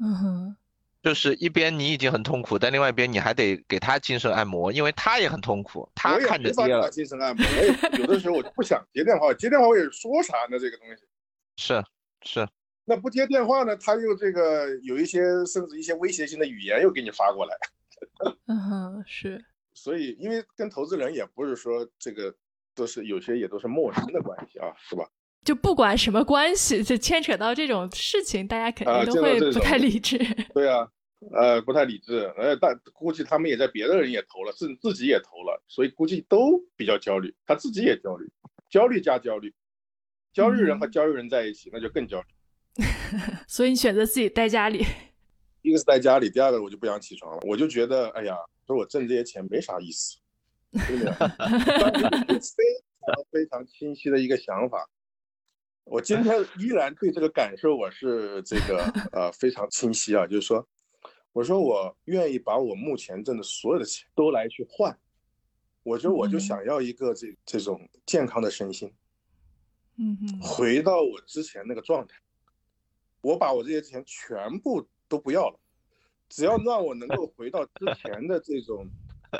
嗯哼，就是一边你已经很痛苦，但另外一边你还得给他精神按摩，因为他也很痛苦，他看着接了。精神按摩，我也 (laughs) 有的时候我就不想接电话，接电话我也说啥呢？这个东西是是，那不接电话呢，他又这个有一些甚至一些威胁性的语言又给你发过来。(laughs) 嗯哼，是，(laughs) 所以因为跟投资人也不是说这个都是有些也都是陌生的关系啊，是吧？就不管什么关系，就牵扯到这种事情，大家肯定都会不太理智。对啊，呃，不太理智，呃，但估计他们也在别的人也投了，自自己也投了，所以估计都比较焦虑，他自己也焦虑，焦虑加焦虑，焦虑人和焦虑人在一起，那就更焦虑。(laughs) 所以你选择自己待家里。一个是在家里，第二个我就不想起床了，我就觉得，哎呀，说我挣这些钱没啥意思，真的，非常非常清晰的一个想法。我今天依然对这个感受我是这个呃非常清晰啊，就是说，我说我愿意把我目前挣的所有的钱都来去换，我觉得我就想要一个这这种健康的身心，嗯嗯，回到我之前那个状态，我把我这些钱全部。都不要了，只要让我能够回到之前的这种，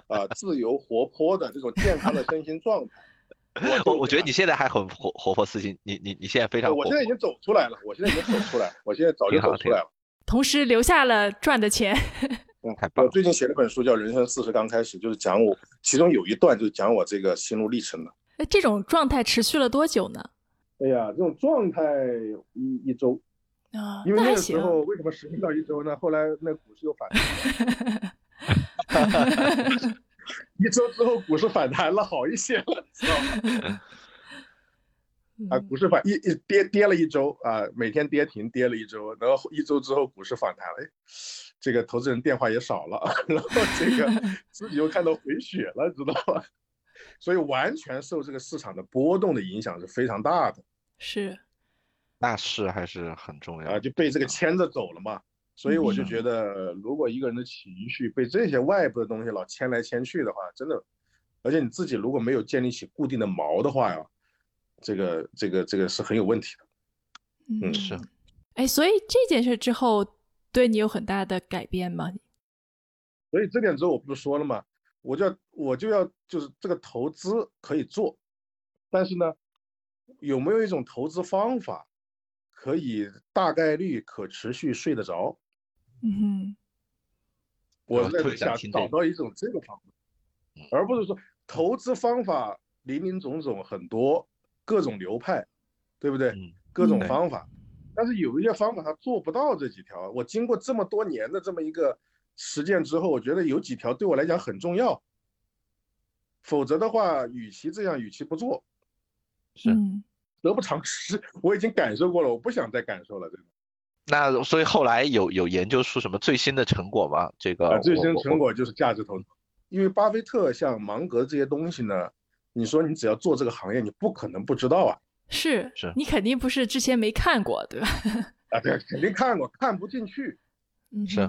啊，自由活泼的这种健康的身心状态。我我觉得你现在还很活活泼自信，你你你现在非常。我现在已经走出来了，我现在已经走出来了，我现在早就走出来了。同时留下了赚的钱。嗯，我最近写了本书叫《人生四十刚开始》，就是讲我，其中有一段就是讲我这个心路历程的。那这种状态持续了多久呢？哎呀，这种状态一一周。啊，因为那个时候为什么持续到一周呢？后来那股市又反弹，(laughs) 一周之后股市反弹了好一些了，知道吗？(laughs) 啊，股市反一一跌跌了一周啊，每天跌停跌了一周，然后一周之后股市反弹了，这个投资人电话也少了，(laughs) 然后这个自己又看到回血了，知道吧？所以完全受这个市场的波动的影响是非常大的，是。那是还是很重要啊，就被这个牵着走了嘛，所以我就觉得，如果一个人的情绪被这些外部的东西老牵来牵去的话，真的，而且你自己如果没有建立起固定的锚的话呀，这个这个这个是很有问题的。嗯，是。哎，所以这件事之后对你有很大的改变吗？所以这点之后我不是说了吗？我就要我就要就是这个投资可以做，但是呢，有没有一种投资方法？可以大概率可持续睡得着，嗯哼，我在想找到一种这个方法，而不是说投资方法林林总总很多各种流派，对不对？各种方法，但是有一些方法他做不到这几条。我经过这么多年的这么一个实践之后，我觉得有几条对我来讲很重要。否则的话，与其这样，与其不做，是得不偿失。我已经感受过了，我不想再感受了。这个。那所以后来有有研究出什么最新的成果吗？这个最新成果就是价值投资。因为巴菲特像芒格这些东西呢，你说你只要做这个行业，你不可能不知道啊。是是，你肯定不是之前没看过，对吧？(laughs) 啊，对，肯定看过，看不进去。嗯是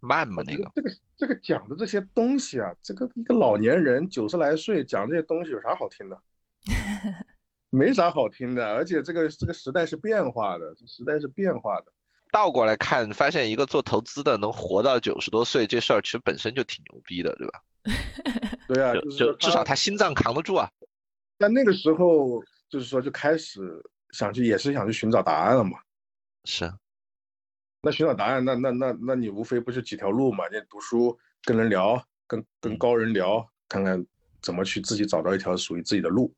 慢嘛那个。这个这个讲的这些东西啊，这个一个老年人九十来岁讲这些东西有啥好听的？(laughs) 没啥好听的，而且这个这个时代是变化的，这时代是变化的。倒过来看，发现一个做投资的能活到九十多岁，这事儿其实本身就挺牛逼的，对吧？(laughs) 对啊，就至少他心脏扛得住啊。但那个时候，就是说就开始想去，也是想去寻找答案了嘛。是。那寻找答案，那那那那你无非不是几条路嘛？你读书，跟人聊，跟跟高人聊，看看怎么去自己找到一条属于自己的路。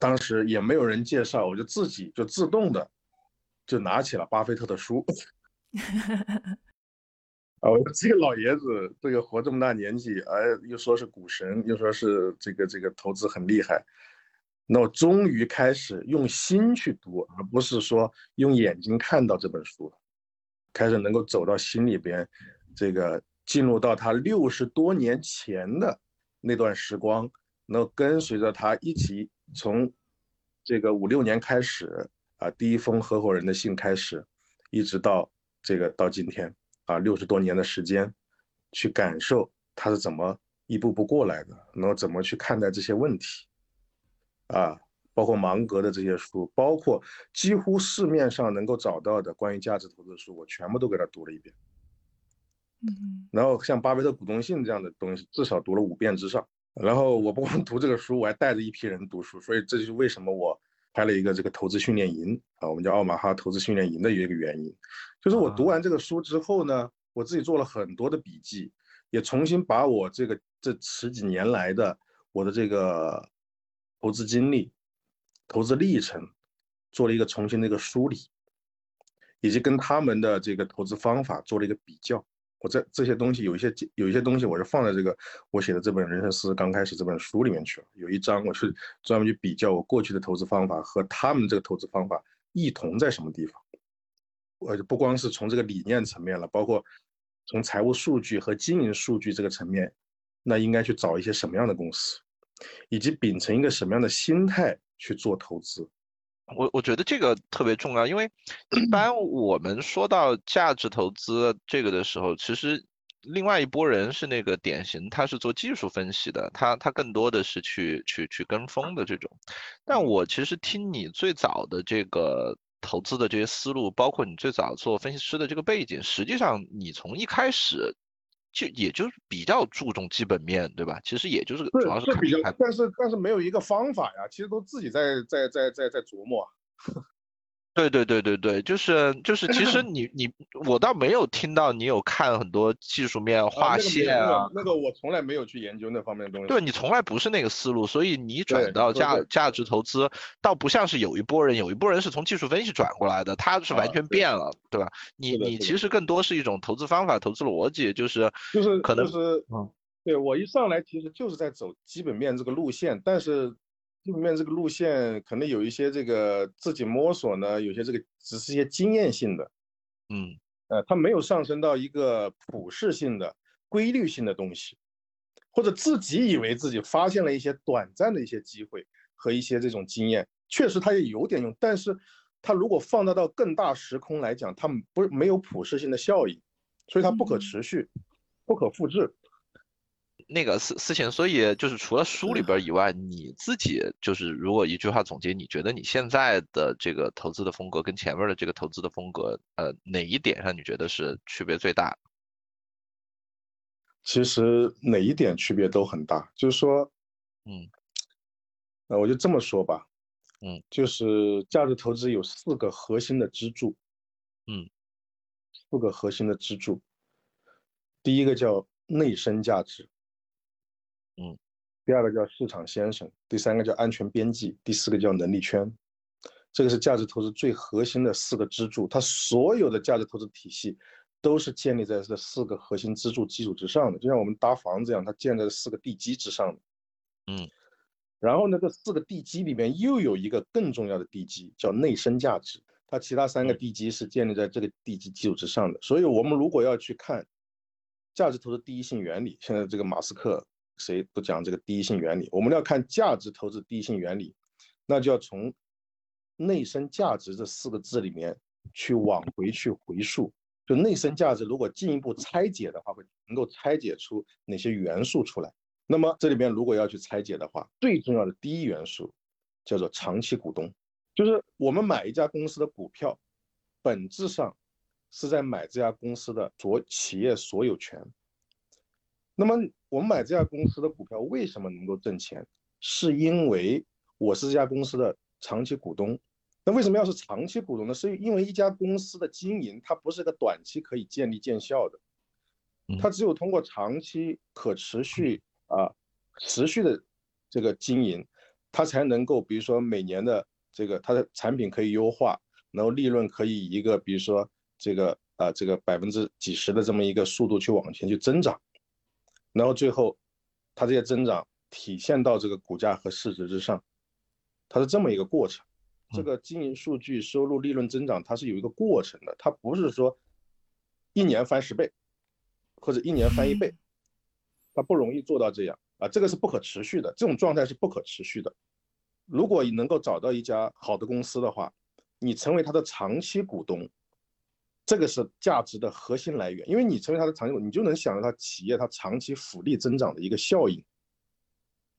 当时也没有人介绍，我就自己就自动的。就拿起了巴菲特的书，啊，我说这个老爷子，这个活这么大年纪，哎，又说是股神，又说是这个这个投资很厉害，那我终于开始用心去读，而不是说用眼睛看到这本书，开始能够走到心里边，这个进入到他六十多年前的那段时光，能跟随着他一起从这个五六年开始。啊，第一封合伙人的信开始，一直到这个到今天啊，六十多年的时间，去感受他是怎么一步步过来的，然后怎么去看待这些问题，啊，包括芒格的这些书，包括几乎市面上能够找到的关于价值投资的书，我全部都给他读了一遍。嗯，然后像巴菲特股东信这样的东西，至少读了五遍之上。然后我不光 (laughs) 读这个书，我还带着一批人读书，所以这就是为什么我。开了一个这个投资训练营啊，我们叫奥马哈投资训练营的一个原因，就是我读完这个书之后呢，我自己做了很多的笔记，也重新把我这个这十几年来的我的这个投资经历、投资历程做了一个重新的一个梳理，以及跟他们的这个投资方法做了一个比较。我这这些东西有一些有一些东西我是放在这个我写的这本《人生思刚开始》这本书里面去了。有一章我是专门去比较我过去的投资方法和他们这个投资方法异同在什么地方。我就不光是从这个理念层面了，包括从财务数据和经营数据这个层面，那应该去找一些什么样的公司，以及秉承一个什么样的心态去做投资。我我觉得这个特别重要，因为一般 (clears throat) 我们说到价值投资这个的时候，其实另外一拨人是那个典型，他是做技术分析的，他他更多的是去去去跟风的这种。但我其实听你最早的这个投资的这些思路，包括你最早做分析师的这个背景，实际上你从一开始。就也就是比较注重基本面对吧？其实也就是主要是比较，但是但是没有一个方法呀，其实都自己在在在在在琢磨。对对对对对，就是就是，其实你你我倒没有听到你有看很多技术面划线啊，那个我从来没有去研究那方面的东西。对你从来不是那个思路，所以你转到价价值投资，倒不像是有一波人，有一波人是从技术分析转过来的，他是完全变了，对吧？你你其实更多是一种投资方法、投资逻辑，就是就是可能就是嗯，对我一上来其实就是在走基本面这个路线，但是。基本面这个路线可能有一些这个自己摸索呢，有些这个只是一些经验性的，嗯，呃，它没有上升到一个普适性的、规律性的东西，或者自己以为自己发现了一些短暂的一些机会和一些这种经验，确实它也有点用，但是它如果放大到更大时空来讲，它不没有普适性的效应，所以它不可持续，不可复制。那个事事情，所以就是除了书里边以外，你自己就是如果一句话总结，你觉得你现在的这个投资的风格跟前面的这个投资的风格，呃，哪一点上你觉得是区别最大？其实哪一点区别都很大，就是说，嗯，那我就这么说吧，嗯，就是价值投资有四个核心的支柱，嗯，四个核心的支柱，第一个叫内生价值。嗯，第二个叫市场先生，第三个叫安全边际，第四个叫能力圈。这个是价值投资最核心的四个支柱，它所有的价值投资体系都是建立在这四个核心支柱基础之上的，就像我们搭房子一样，它建在四个地基之上的。嗯，然后呢，这四个地基里面又有一个更重要的地基，叫内生价值。它其他三个地基是建立在这个地基基础之上的。所以，我们如果要去看价值投资第一性原理，现在这个马斯克谁不讲这个第一性原理？我们要看价值投资第一性原理，那就要从内生价值这四个字里面去往回去回溯。就内生价值，如果进一步拆解的话，会能够拆解出哪些元素出来？那么这里边如果要去拆解的话，最重要的第一元素叫做长期股东，就是我们买一家公司的股票，本质上是在买这家公司的所企业所有权。那么我们买这家公司的股票为什么能够挣钱？是因为我是这家公司的长期股东。那为什么要是长期股东呢？是因为一家公司的经营它不是个短期可以建立见效的，它只有通过长期可持续。啊，持续的这个经营，它才能够，比如说每年的这个它的产品可以优化，然后利润可以一个，比如说这个啊这个百分之几十的这么一个速度去往前去增长，然后最后它这些增长体现到这个股价和市值之上，它是这么一个过程。这个经营数据、收入、利润增长，它是有一个过程的，它不是说一年翻十倍，或者一年翻一倍。它不容易做到这样啊，这个是不可持续的，这种状态是不可持续的。如果你能够找到一家好的公司的话，你成为它的长期股东，这个是价值的核心来源，因为你成为它的长期股，你就能享受它企业它长期复利增长的一个效应。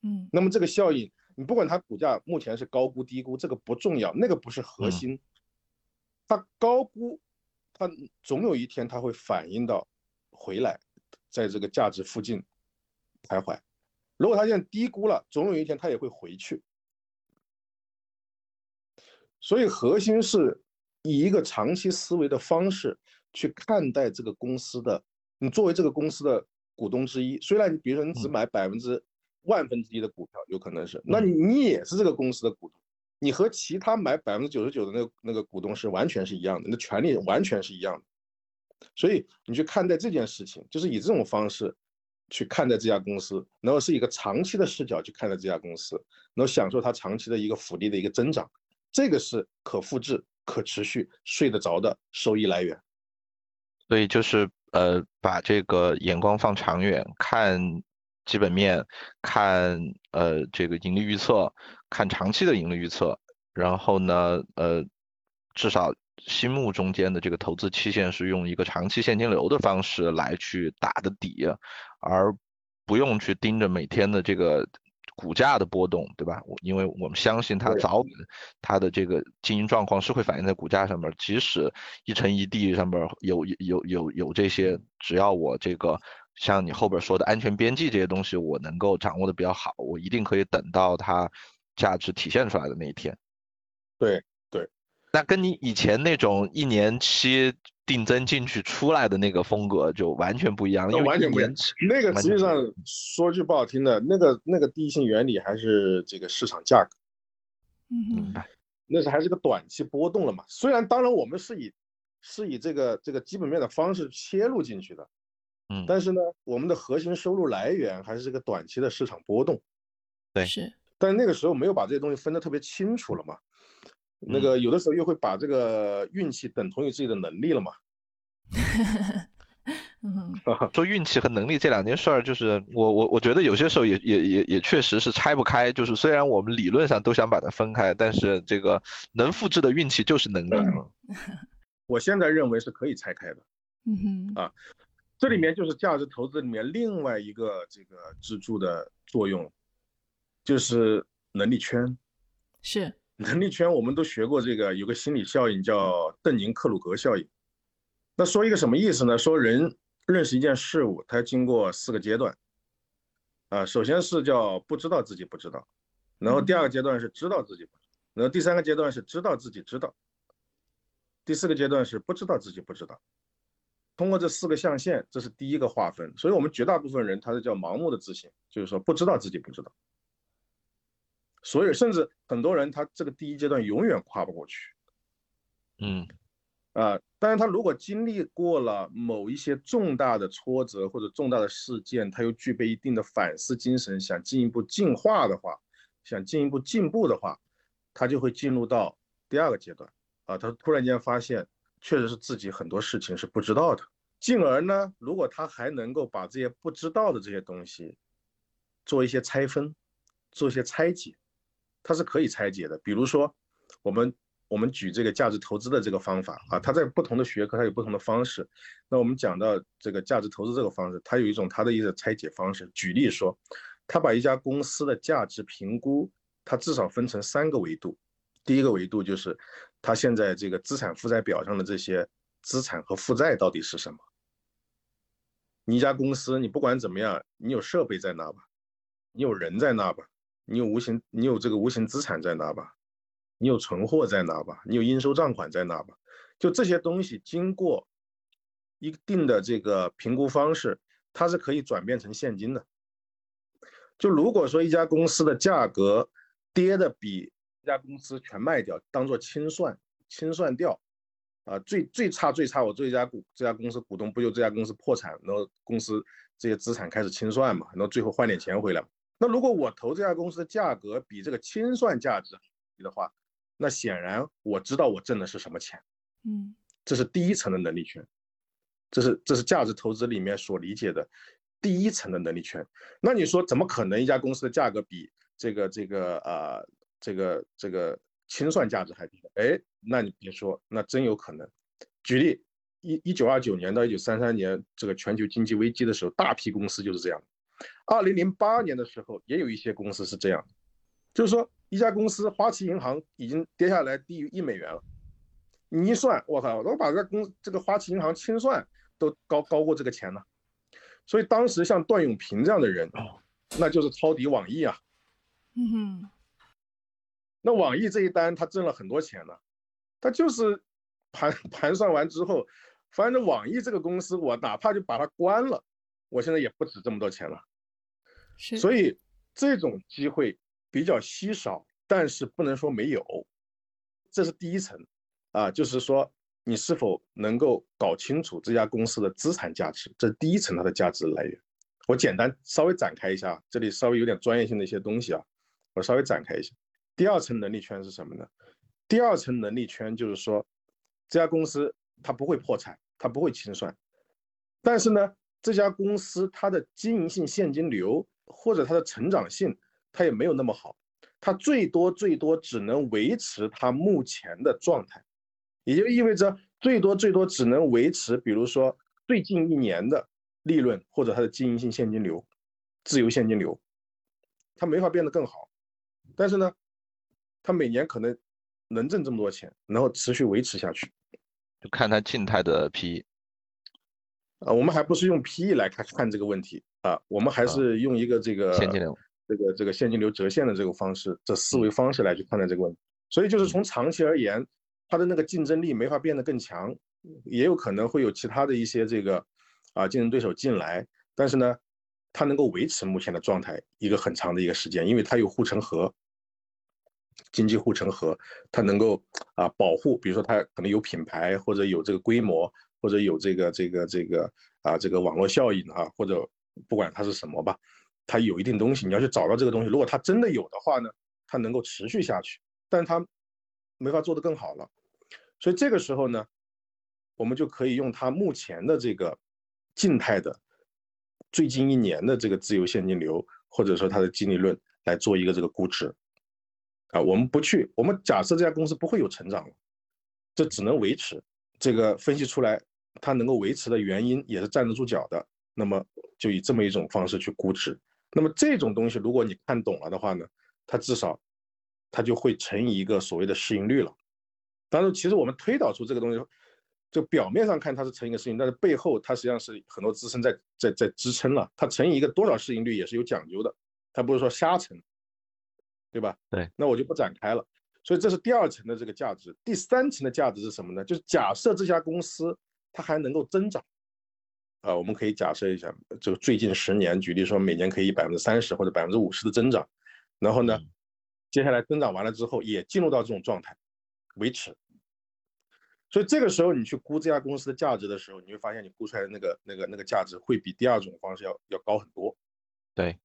嗯，那么这个效应，你不管它股价目前是高估低估，这个不重要，那个不是核心。它高估，它总有一天它会反映到回来，在这个价值附近。徘徊，如果它现在低估了，总有一天它也会回去。所以核心是以一个长期思维的方式去看待这个公司的。你作为这个公司的股东之一，虽然你比如说你只买百分之万分之一的股票，有可能是，那你你也是这个公司的股东，你和其他买百分之九十九的那个那个股东是完全是一样的，那权利完全是一样的。所以你去看待这件事情，就是以这种方式。去看待这家公司，然后是一个长期的视角去看待这家公司，然后享受它长期的一个福利的一个增长，这个是可复制、可持续、睡得着的收益来源。所以就是呃，把这个眼光放长远，看基本面，看呃这个盈利预测，看长期的盈利预测，然后呢，呃，至少。心目中间的这个投资期限是用一个长期现金流的方式来去打的底，而不用去盯着每天的这个股价的波动，对吧？我因为我们相信它早晚它的这个经营状况是会反映在股价上面，即使一城一地上面有有有有这些，只要我这个像你后边说的安全边际这些东西，我能够掌握的比较好，我一定可以等到它价值体现出来的那一天。对对。那跟你以前那种一年期定增进去出来的那个风格就完全不一样，因为完全不一样。那个实际上说句不好听的，那个那个第一性原理还是这个市场价格，嗯，那是还是个短期波动了嘛。虽然当然我们是以是以这个这个基本面的方式切入进去的，嗯，但是呢，我们的核心收入来源还是这个短期的市场波动，对，是。但那个时候没有把这些东西分得特别清楚了嘛。那个有的时候又会把这个运气等同于自己的能力了嘛？(laughs) (laughs) 说运气和能力这两件事儿，就是我我我觉得有些时候也也也也确实是拆不开。就是虽然我们理论上都想把它分开，但是这个能复制的运气就是能力。(laughs) 我现在认为是可以拆开的。嗯哼啊，这里面就是价值投资里面另外一个这个支柱的作用，就是能力圈。是。能力圈我们都学过，这个有个心理效应叫邓宁克鲁格效应。那说一个什么意思呢？说人认识一件事物，它经过四个阶段。啊，首先是叫不知道自己不知道，然后第二个阶段是知道自己，然后第三个阶段是知道自己知道，第四个阶段是不知道自己不知道。通过这四个象限，这是第一个划分。所以我们绝大部分人他是叫盲目的自信，就是说不知道自己不知道。所以甚至很多人他这个第一阶段永远跨不过去。嗯，啊，但是他如果经历过了某一些重大的挫折或者重大的事件，他又具备一定的反思精神，想进一步进化的话，想进一步进步的话，他就会进入到第二个阶段。啊，他突然间发现，确实是自己很多事情是不知道的。进而呢，如果他还能够把这些不知道的这些东西做一些拆分，做一些拆解，它是可以拆解的。比如说，我们我们举这个价值投资的这个方法啊，它在不同的学科它有不同的方式。那我们讲到这个价值投资这个方式，它有一种它的一个拆解方式。举例说，他把一家公司的价值评估，它至少分成三个维度。第一个维度就是它现在这个资产负债表上的这些资产和负债到底是什么。你一家公司，你不管怎么样，你有设备在那吧，你有人在那吧，你有无形，你有这个无形资产在那吧，你有存货在那吧，你有应收账款在那吧，就这些东西经过一定的这个评估方式，它是可以转变成现金的。就如果说一家公司的价格跌的比一家公司全卖掉，当做清算，清算掉。啊，最最差最差，我做一家股这家公司股东不就这家公司破产，然后公司这些资产开始清算嘛，然后最后换点钱回来。那如果我投这家公司的价格比这个清算价值低的话，那显然我知道我挣的是什么钱。嗯，这是第一层的能力圈，这是这是价值投资里面所理解的第一层的能力圈。那你说怎么可能一家公司的价格比这个这个啊这个这个？清算价值还低，哎，那你别说，那真有可能。举例，一一九二九年到一九三三年这个全球经济危机的时候，大批公司就是这样。二零零八年的时候，也有一些公司是这样，就是说一家公司花旗银行已经跌下来低于一美元了，你一算，我靠，我把这公这个花旗银行清算都高高过这个钱了。所以当时像段永平这样的人，那就是抄底网易啊。嗯哼。那网易这一单他挣了很多钱呢，他就是盘盘算完之后，反正网易这个公司，我哪怕就把它关了，我现在也不止这么多钱了。所以这种机会比较稀少，但是不能说没有。这是第一层，啊，就是说你是否能够搞清楚这家公司的资产价值，这是第一层它的价值来源。我简单稍微展开一下，这里稍微有点专业性的一些东西啊，我稍微展开一下。第二层能力圈是什么呢？第二层能力圈就是说，这家公司它不会破产，它不会清算，但是呢，这家公司它的经营性现金流或者它的成长性，它也没有那么好，它最多最多只能维持它目前的状态，也就意味着最多最多只能维持，比如说最近一年的利润或者它的经营性现金流、自由现金流，它没法变得更好，但是呢。他每年可能能挣这么多钱，然后持续维持下去，就看他静态的 PE。啊，我们还不是用 PE 来看看这个问题啊，我们还是用一个这个现金流，这个这个现金流折现的这个方式，这思维方式来去看待这个问题。所以就是从长期而言，它的那个竞争力没法变得更强，也有可能会有其他的一些这个啊竞争对手进来，但是呢，它能够维持目前的状态一个很长的一个时间，因为它有护城河。经济护城河，它能够啊保护，比如说它可能有品牌，或者有这个规模，或者有这个这个这个啊这个网络效应啊，或者不管它是什么吧，它有一定东西，你要去找到这个东西。如果它真的有的话呢，它能够持续下去，但它没法做得更好了。所以这个时候呢，我们就可以用它目前的这个静态的最近一年的这个自由现金流，或者说它的净利润来做一个这个估值。啊，我们不去，我们假设这家公司不会有成长了，这只能维持。这个分析出来，它能够维持的原因也是站得住脚的。那么就以这么一种方式去估值。那么这种东西，如果你看懂了的话呢，它至少它就会乘以一个所谓的市盈率了。当然，其实我们推导出这个东西，就表面上看它是乘一个市盈，但是背后它实际上是很多支撑在在在支撑了。它乘以一个多少市盈率也是有讲究的，它不是说瞎乘。对吧？对，那我就不展开了。所以这是第二层的这个价值。第三层的价值是什么呢？就是假设这家公司它还能够增长，啊，我们可以假设一下，就最近十年，举例说每年可以百分之三十或者百分之五十的增长。然后呢，接下来增长完了之后也进入到这种状态，维持。所以这个时候你去估这家公司的价值的时候，你会发现你估出来的那个那个那个价值会比第二种方式要要高很多。对。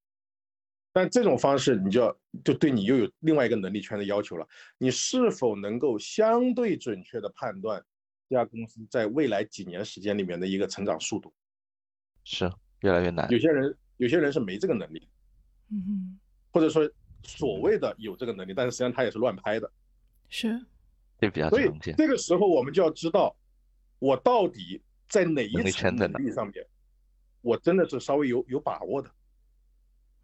但这种方式你就要就对你又有另外一个能力圈的要求了，你是否能够相对准确的判断这家公司在未来几年时间里面的一个成长速度？是越来越难。有些人有些人是没这个能力，嗯哼，或者说所谓的有这个能力，但是实际上他也是乱拍的。是，这比较常见。这个时候我们就要知道，我到底在哪一层能力上面，我真的是稍微有有把握的。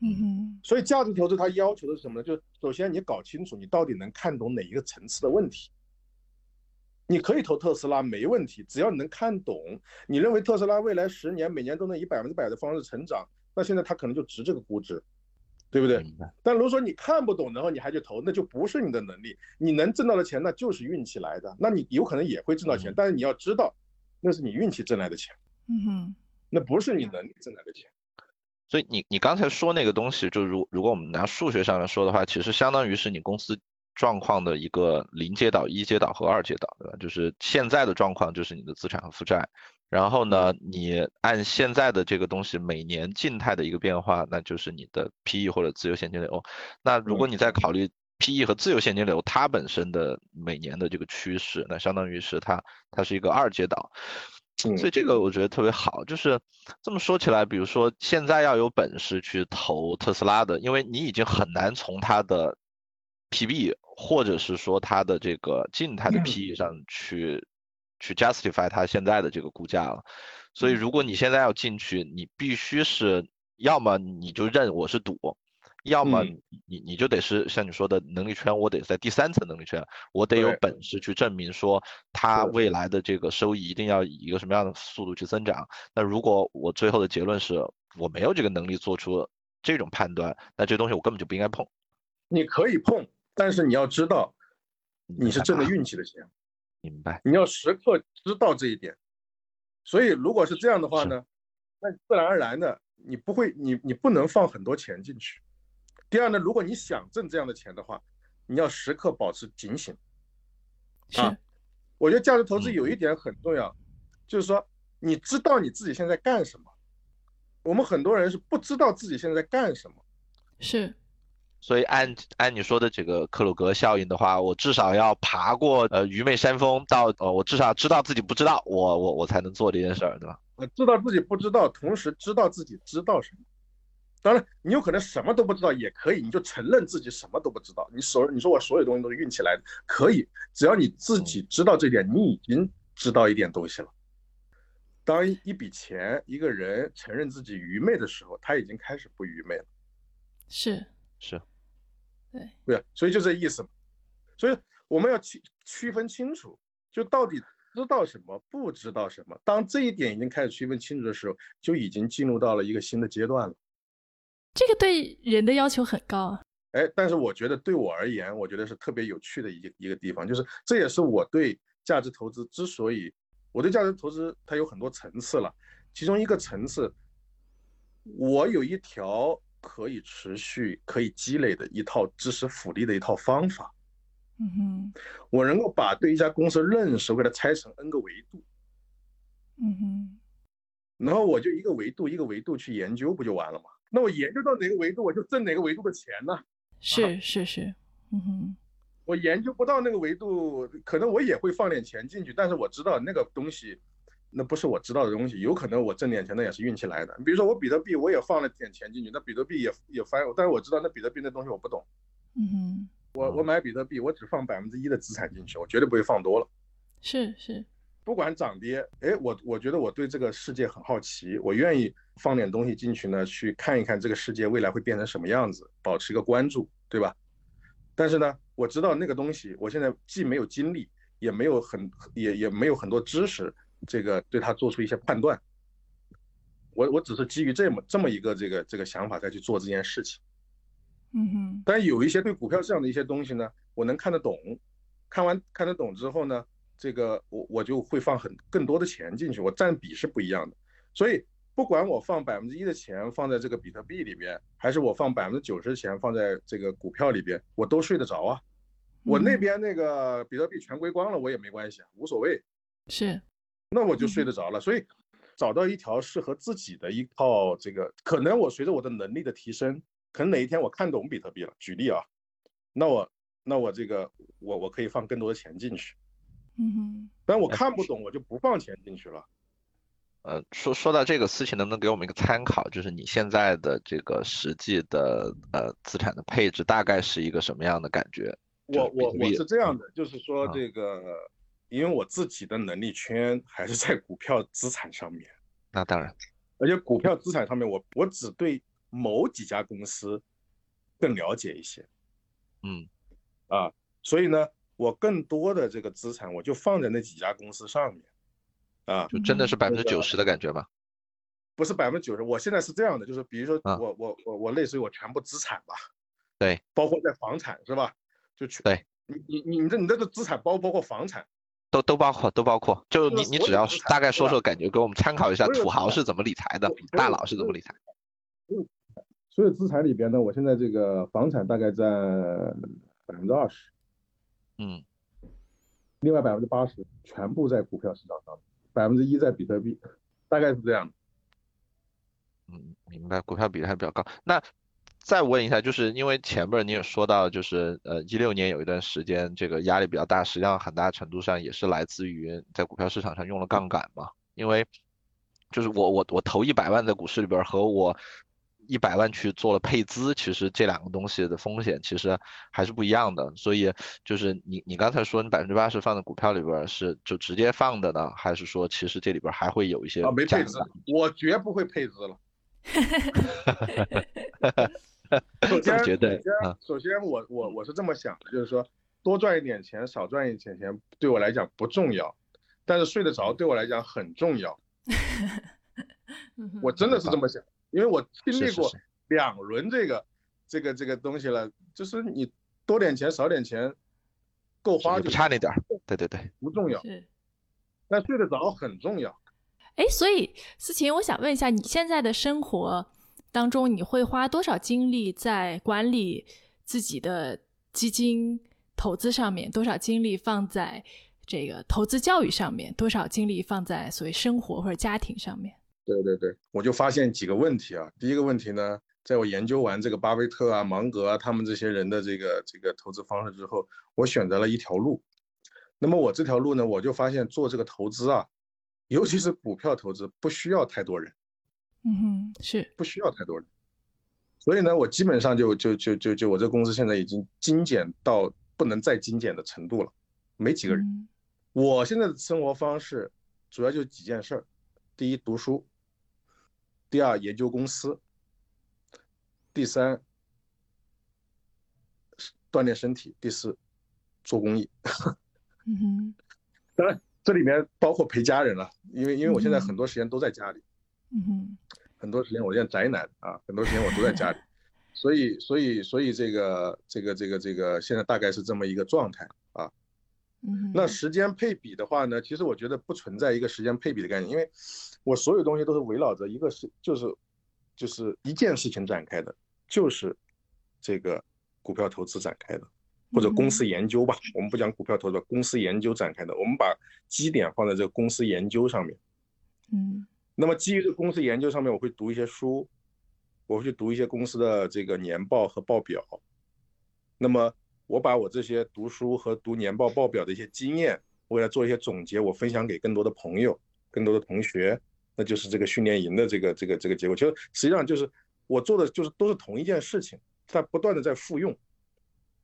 嗯哼，所以价值投资它要求的是什么呢？就首先你搞清楚你到底能看懂哪一个层次的问题。你可以投特斯拉没问题，只要你能看懂，你认为特斯拉未来十年每年都能以百分之百的方式成长，那现在它可能就值这个估值，对不对？但如果说你看不懂，然后你还去投，那就不是你的能力。你能挣到的钱那就是运气来的，那你有可能也会挣到钱，但是你要知道，那是你运气挣来的钱。嗯哼，那不是你能力挣来的钱。所以你你刚才说那个东西，就如如果我们拿数学上来说的话，其实相当于是你公司状况的一个零阶岛、一阶岛和二阶岛，对吧？就是现在的状况就是你的资产和负债，然后呢，你按现在的这个东西每年静态的一个变化，那就是你的 PE 或者自由现金流。那如果你在考虑 PE 和自由现金流它本身的每年的这个趋势，那相当于是它它是一个二阶岛。所以这个我觉得特别好，就是这么说起来，比如说现在要有本事去投特斯拉的，因为你已经很难从它的 PB 或者是说它的这个静态的 PE 上去去 justify 它现在的这个估价了。所以如果你现在要进去，你必须是要么你就认我是赌。要么你你就得是像你说的能力圈，我得在第三层能力圈，我得有本事去证明说它未来的这个收益一定要以一个什么样的速度去增长。那如果我最后的结论是我没有这个能力做出这种判断，那这东西我根本就不应该碰。你可以碰，但是你要知道你是挣的运气的钱。(laughs) 明白。你要时刻知道这一点。所以如果是这样的话呢，那自然而然的你不会，你你不能放很多钱进去。第二呢，如果你想挣这样的钱的话，你要时刻保持警醒。啊，我觉得价值投资有一点很重要，就是说你知道你自己现在干什么。我们很多人是不知道自己现在干什么。是，所以按按你说的这个克鲁格效应的话，我至少要爬过呃愚昧山峰，到呃我至少知道自己不知道，我我我才能做这件事儿，对吧？呃，知道自己不知道，同时知道自己知道什么。当然，你有可能什么都不知道也可以，你就承认自己什么都不知道。你所你说我所有东西都是运气来的，可以，只要你自己知道这点，你已经知道一点东西了。当一笔钱、一个人承认自己愚昧的时候，他已经开始不愚昧了。是是，对对，所以就这意思嘛。所以我们要区区分清楚，就到底知道什么，不知道什么。当这一点已经开始区分清楚的时候，就已经进入到了一个新的阶段了。这个对人的要求很高啊，哎，但是我觉得对我而言，我觉得是特别有趣的一个一个地方，就是这也是我对价值投资之所以我对价值投资它有很多层次了，其中一个层次，我有一条可以持续、可以积累的一套知识复利的一套方法，嗯哼，我能够把对一家公司认识给它拆成 N 个维度，嗯哼，然后我就一个维度一个维度去研究，不就完了吗？那我研究到哪个维度，我就挣哪个维度的钱呢？是是是，嗯哼。我研究不到那个维度，可能我也会放点钱进去，但是我知道那个东西，那不是我知道的东西，有可能我挣点钱，那也是运气来的。比如说我比特币，我也放了点钱进去，那比特币也也翻，但是我知道那比特币那东西我不懂。嗯哼。我我买比特币，我只放百分之一的资产进去，我绝对不会放多了。是是。不管涨跌，哎，我我觉得我对这个世界很好奇，我愿意放点东西进去呢，去看一看这个世界未来会变成什么样子，保持一个关注，对吧？但是呢，我知道那个东西，我现在既没有精力，也没有很也也没有很多知识，这个对他做出一些判断。我我只是基于这么这么一个这个这个想法再去做这件事情。嗯哼。但有一些对股票市场的一些东西呢，我能看得懂，看完看得懂之后呢？这个我我就会放很更多的钱进去，我占比是不一样的，所以不管我放百分之一的钱放在这个比特币里边，还是我放百分之九十的钱放在这个股票里边，我都睡得着啊。我那边那个比特币全归光了，我也没关系啊，无所谓。是，那我就睡得着了。所以找到一条适合自己的一套这个，可能我随着我的能力的提升，可能哪一天我看懂比特币了，举例啊，那我那我这个我我可以放更多的钱进去。嗯哼。但我看不懂，我就不放钱进去了。呃，说说到这个事情，能不能给我们一个参考？就是你现在的这个实际的呃资产的配置大概是一个什么样的感觉？我我我是这样的，就是说这个，因为我自己的能力圈还是在股票资产上面。那当然，而且股票资产上面，我我只对某几家公司更了解一些。嗯，啊，所以呢，我更多的这个资产我就放在那几家公司上面。啊，就真的是百分之九十的感觉吧？不是百分之九十，我现在是这样的，就是比如说我我我我类似于我全部资产吧，对，包括在房产是吧？就全对，你你你你这你这个资产包包括房产，都都包括都包括，就你你只要大概说说感觉，给我们参考一下土豪是怎么理财的，大佬是怎么理财。所有资产里边呢，我现在这个房产大概占百分之二十，嗯，另外百分之八十全部在股票市场上。百分之一在比特币，大概是这样。嗯，明白。股票比例还比较高。那再问一下，就是因为前面你也说到，就是呃一六年有一段时间这个压力比较大，实际上很大程度上也是来自于在股票市场上用了杠杆嘛。因为就是我我我投一百万在股市里边和我。一百万去做了配资，其实这两个东西的风险其实还是不一样的。所以就是你你刚才说你百分之八十放在股票里边是就直接放的呢，还是说其实这里边还会有一些啊没配资？我绝不会配资了。(laughs) 首先，首先，首先我我我是这么想的，就是说多赚一点钱，少赚一点钱对我来讲不重要，但是睡得着对我来讲很重要。(laughs) 我真的是这么想。因为我经历过两轮这个这个这个东西了，就是你多点钱少点钱，够花就差那点儿，对对对，不重要。是，但睡得着很重要。哎，所以思琴，我想问一下，你现在的生活当中，你会花多少精力在管理自己的基金投资上面？多少精力放在这个投资教育上面？多少精力放在所谓生活或者家庭上面？对对对，我就发现几个问题啊。第一个问题呢，在我研究完这个巴菲特啊、芒格啊他们这些人的这个这个投资方式之后，我选择了一条路。那么我这条路呢，我就发现做这个投资啊，尤其是股票投资，不需要太多人。嗯哼，是不需要太多人。所以呢，我基本上就就就就就我这公司现在已经精简到不能再精简的程度了，没几个人。我现在的生活方式主要就几件事儿：第一，读书。第二，研究公司；第三，锻炼身体；第四，做公益。(laughs) 嗯哼，当然这里面包括陪家人了，因为因为我现在很多时间都在家里。嗯哼，很多时间我现在宅男啊，很多时间我都在家里，(laughs) 所以所以所以这个这个这个这个现在大概是这么一个状态啊。嗯，那时间配比的话呢，其实我觉得不存在一个时间配比的概念，因为。我所有东西都是围绕着一个是就是，就是一件事情展开的，就是这个股票投资展开的，或者公司研究吧。我们不讲股票投资，公司研究展开的。我们把基点放在这个公司研究上面。嗯。那么基于这个公司研究上面，我会读一些书，我会去读一些公司的这个年报和报表。那么我把我这些读书和读年报报表的一些经验，我给它做一些总结，我分享给更多的朋友、更多的同学。那就是这个训练营的这个这个这个结果，其实实际上就是我做的就是都是同一件事情，它不断的在复用。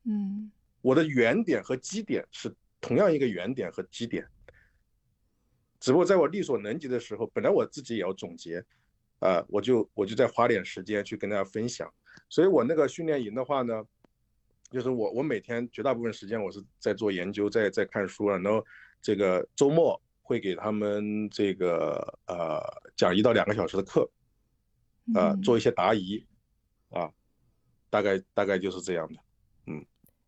嗯，我的原点和基点是同样一个原点和基点，只不过在我力所能及的时候，本来我自己也要总结，啊，我就我就再花点时间去跟大家分享。所以我那个训练营的话呢，就是我我每天绝大部分时间我是在做研究，在在看书了，然后这个周末。会给他们这个呃讲一到两个小时的课，啊，做一些答疑，啊，大概大概就是这样的，嗯。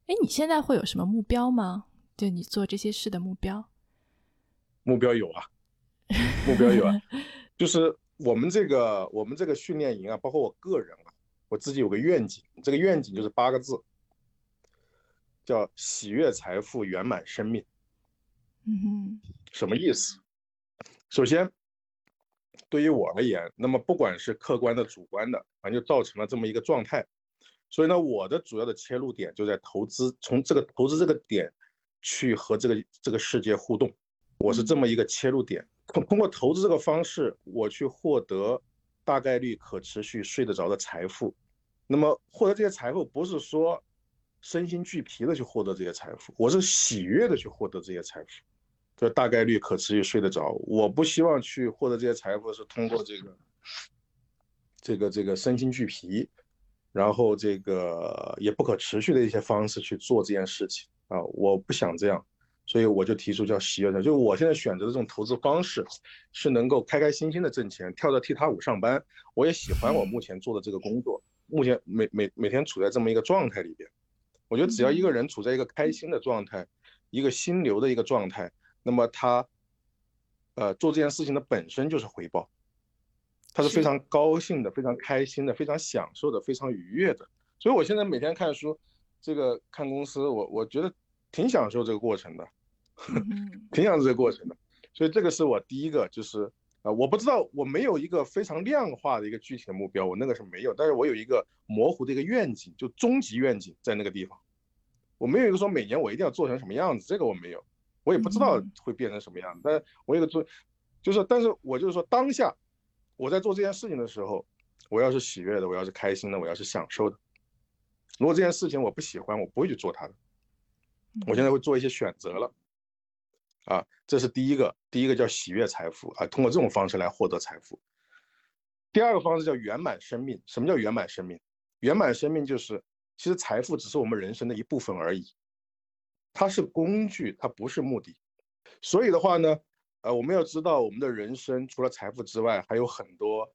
哎，你现在会有什么目标吗？就你做这些事的目标？目标有啊，目标有啊，(laughs) 就是我们这个我们这个训练营啊，包括我个人啊，我自己有个愿景，这个愿景就是八个字，叫喜悦财富圆满生命。嗯哼，什么意思？首先，对于我而言，那么不管是客观的、主观的，反正就造成了这么一个状态。所以呢，我的主要的切入点就在投资，从这个投资这个点去和这个这个世界互动，我是这么一个切入点。通通过投资这个方式，我去获得大概率可持续睡得着的财富。那么获得这些财富，不是说身心俱疲的去获得这些财富，我是喜悦的去获得这些财富。就大概率可持续睡得着。我不希望去获得这些财富是通过这个，这个这个身心俱疲，然后这个也不可持续的一些方式去做这件事情啊！我不想这样，所以我就提出叫喜悦的，就是我现在选择的这种投资方式，是能够开开心心的挣钱，跳着踢踏舞上班。我也喜欢我目前做的这个工作，目前每每每天处在这么一个状态里边。我觉得只要一个人处在一个开心的状态，一个心流的一个状态。那么他，呃，做这件事情的本身就是回报，他是非常高兴的、非常开心的、非常享受的、非常愉悦的。所以我现在每天看书，这个看公司，我我觉得挺享受这个过程的，挺享受这个过程的。所以这个是我第一个，就是啊，我不知道，我没有一个非常量化的一个具体的目标，我那个是没有，但是我有一个模糊的一个愿景，就终极愿景在那个地方。我没有一个说每年我一定要做成什么样子，这个我没有。我也不知道会变成什么样子，但是我有个做，就是，但是我就是说，当下我在做这件事情的时候，我要是喜悦的，我要是开心的，我要是享受的。如果这件事情我不喜欢，我不会去做它的。我现在会做一些选择了，啊，这是第一个，第一个叫喜悦财富啊，通过这种方式来获得财富。第二个方式叫圆满生命。什么叫圆满生命？圆满生命就是，其实财富只是我们人生的一部分而已。它是工具，它不是目的，所以的话呢，呃，我们要知道，我们的人生除了财富之外，还有很多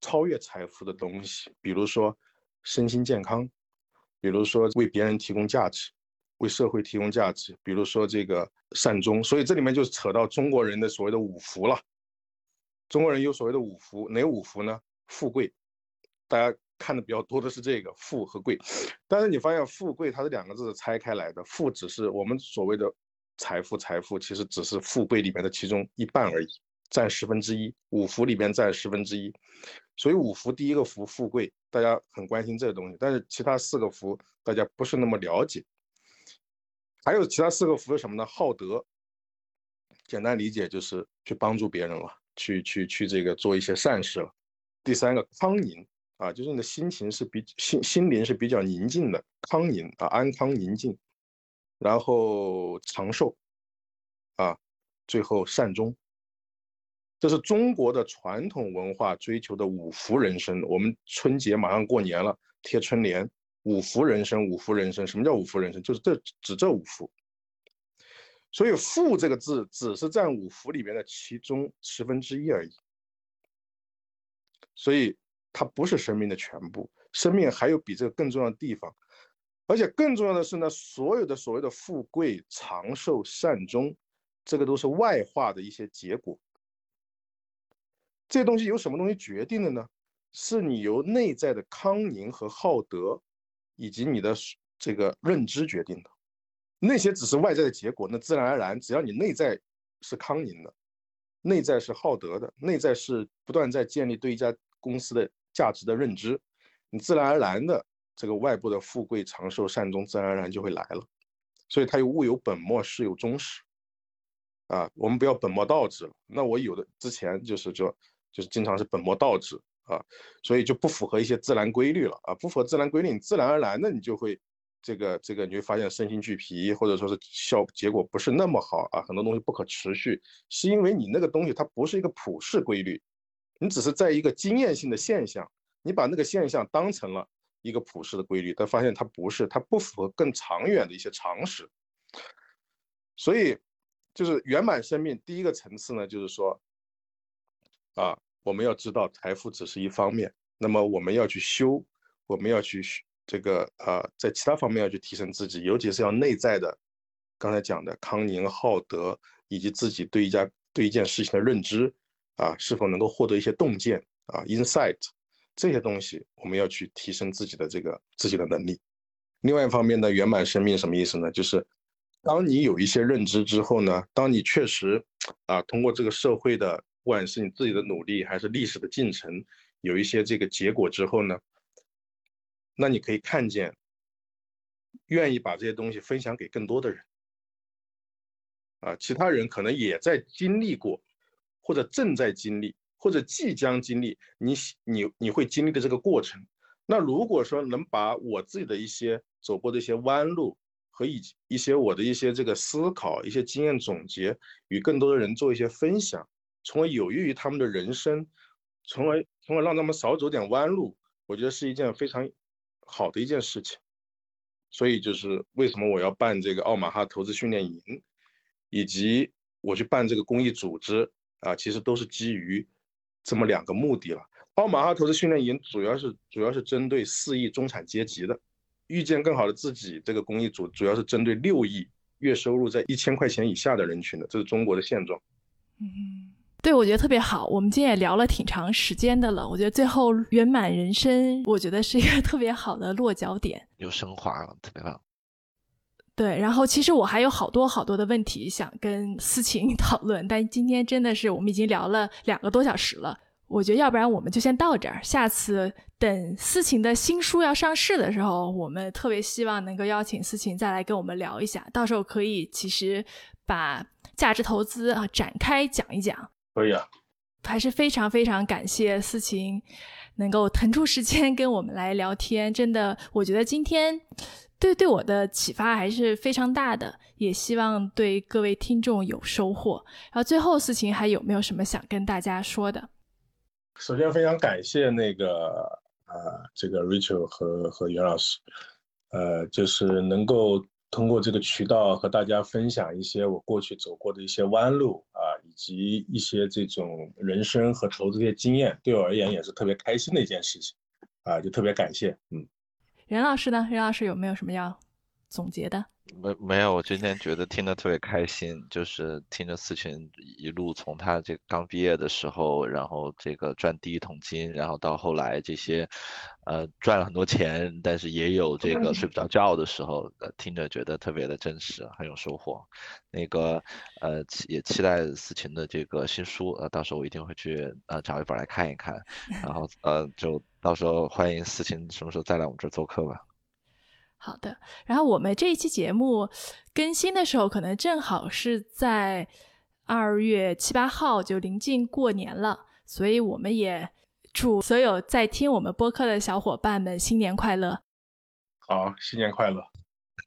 超越财富的东西，比如说身心健康，比如说为别人提供价值，为社会提供价值，比如说这个善终。所以这里面就扯到中国人的所谓的五福了。中国人有所谓的五福，哪五福呢？富贵，大家。看的比较多的是这个富和贵，但是你发现富贵它是两个字拆开来的，富只是我们所谓的财富，财富其实只是富贵里面的其中一半而已，占十分之一，五福里面占十分之一，所以五福第一个福富贵，大家很关心这个东西，但是其他四个福大家不是那么了解，还有其他四个福是什么呢？好德，简单理解就是去帮助别人了，去去去这个做一些善事了。第三个康宁。啊，就是你的心情是比心心灵是比较宁静的，康宁啊，安康宁静，然后长寿，啊，最后善终，这是中国的传统文化追求的五福人生。我们春节马上过年了，贴春联，五福人生，五福人生。什么叫五福人生？就是这指这五福。所以“富”这个字只是占五福里面的其中十分之一而已。所以。它不是生命的全部，生命还有比这个更重要的地方，而且更重要的是呢，所有的所谓的富贵、长寿、善终，这个都是外化的一些结果。这些东西由什么东西决定的呢？是你由内在的康宁和好德，以及你的这个认知决定的。那些只是外在的结果，那自然而然，只要你内在是康宁的，内在是好德的，内在是不断在建立对一家公司的。价值的认知，你自然而然的这个外部的富贵长寿善终，自然而然就会来了。所以它有物有本末，事有终始。啊，我们不要本末倒置了。那我有的之前就是就就是经常是本末倒置啊，所以就不符合一些自然规律了啊，不符合自然规律，你自然而然的你就会这个这个你会发现身心俱疲，或者说是效结果不是那么好啊，很多东西不可持续，是因为你那个东西它不是一个普世规律。你只是在一个经验性的现象，你把那个现象当成了一个普世的规律，但发现它不是，它不符合更长远的一些常识。所以，就是圆满生命第一个层次呢，就是说，啊，我们要知道财富只是一方面，那么我们要去修，我们要去这个啊，在其他方面要去提升自己，尤其是要内在的，刚才讲的康宁、好德，以及自己对一家对一件事情的认知。啊，是否能够获得一些洞见啊，insight 这些东西，我们要去提升自己的这个自己的能力。另外一方面呢，圆满生命什么意思呢？就是当你有一些认知之后呢，当你确实啊，通过这个社会的，不管是你自己的努力，还是历史的进程，有一些这个结果之后呢，那你可以看见，愿意把这些东西分享给更多的人。啊，其他人可能也在经历过，或者正在经历，或者即将经历你你你会经历的这个过程。那如果说能把我自己的一些走过的一些弯路和一一些我的一些这个思考、一些经验总结，与更多的人做一些分享，从而有益于他们的人生，从而从而让他们少走点弯路，我觉得是一件非常好的一件事情。所以就是为什么我要办这个奥马哈投资训练营。以及我去办这个公益组织啊，其实都是基于这么两个目的了。奥马哈投资训练营主要是主要是针对四亿中产阶级的，遇见更好的自己这个公益组主要是针对六亿月收入在一千块钱以下的人群的，这是中国的现状。嗯，对，我觉得特别好。我们今天也聊了挺长时间的了，我觉得最后圆满人生，我觉得是一个 (laughs) 特别好的落脚点，有升华了，特别棒。对，然后其实我还有好多好多的问题想跟思琴 (laughs) 讨论，但今天真的是我们已经聊了两个多小时了，我觉得要不然我们就先到这儿，下次等思琴的新书要上市的时候，我们特别希望能够邀请思琴再来跟我们聊一下，到时候可以其实把价值投资啊展开讲一讲。可以啊，还是非常非常感谢思琴能够腾出时间跟我们来聊天，真的，我觉得今天。对对我的启发还是非常大的，也希望对各位听众有收获。然后最后思琴还有没有什么想跟大家说的？首先非常感谢那个呃这个 Rachel 和和袁老师，呃就是能够通过这个渠道和大家分享一些我过去走过的一些弯路啊，以及一些这种人生和投资的经验，对我而言也是特别开心的一件事情啊，就特别感谢，嗯。任老师呢？任老师有没有什么要总结的？没没有，我今天觉得听得特别开心，就是听着思群一路从他这刚毕业的时候，然后这个赚第一桶金，然后到后来这些，呃，赚了很多钱，但是也有这个睡不着觉的时候，听着觉得特别的真实，很有收获。那个，呃，也期待思群的这个新书，呃，到时候我一定会去呃找一本来看一看，然后呃，就到时候欢迎思群什么时候再来我们这儿做客吧。好的，然后我们这一期节目更新的时候，可能正好是在二月七八号，就临近过年了，所以我们也祝所有在听我们播客的小伙伴们新年快乐。好，新年快乐，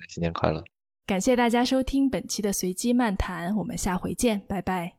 新年快乐！感谢大家收听本期的随机漫谈，我们下回见，拜拜。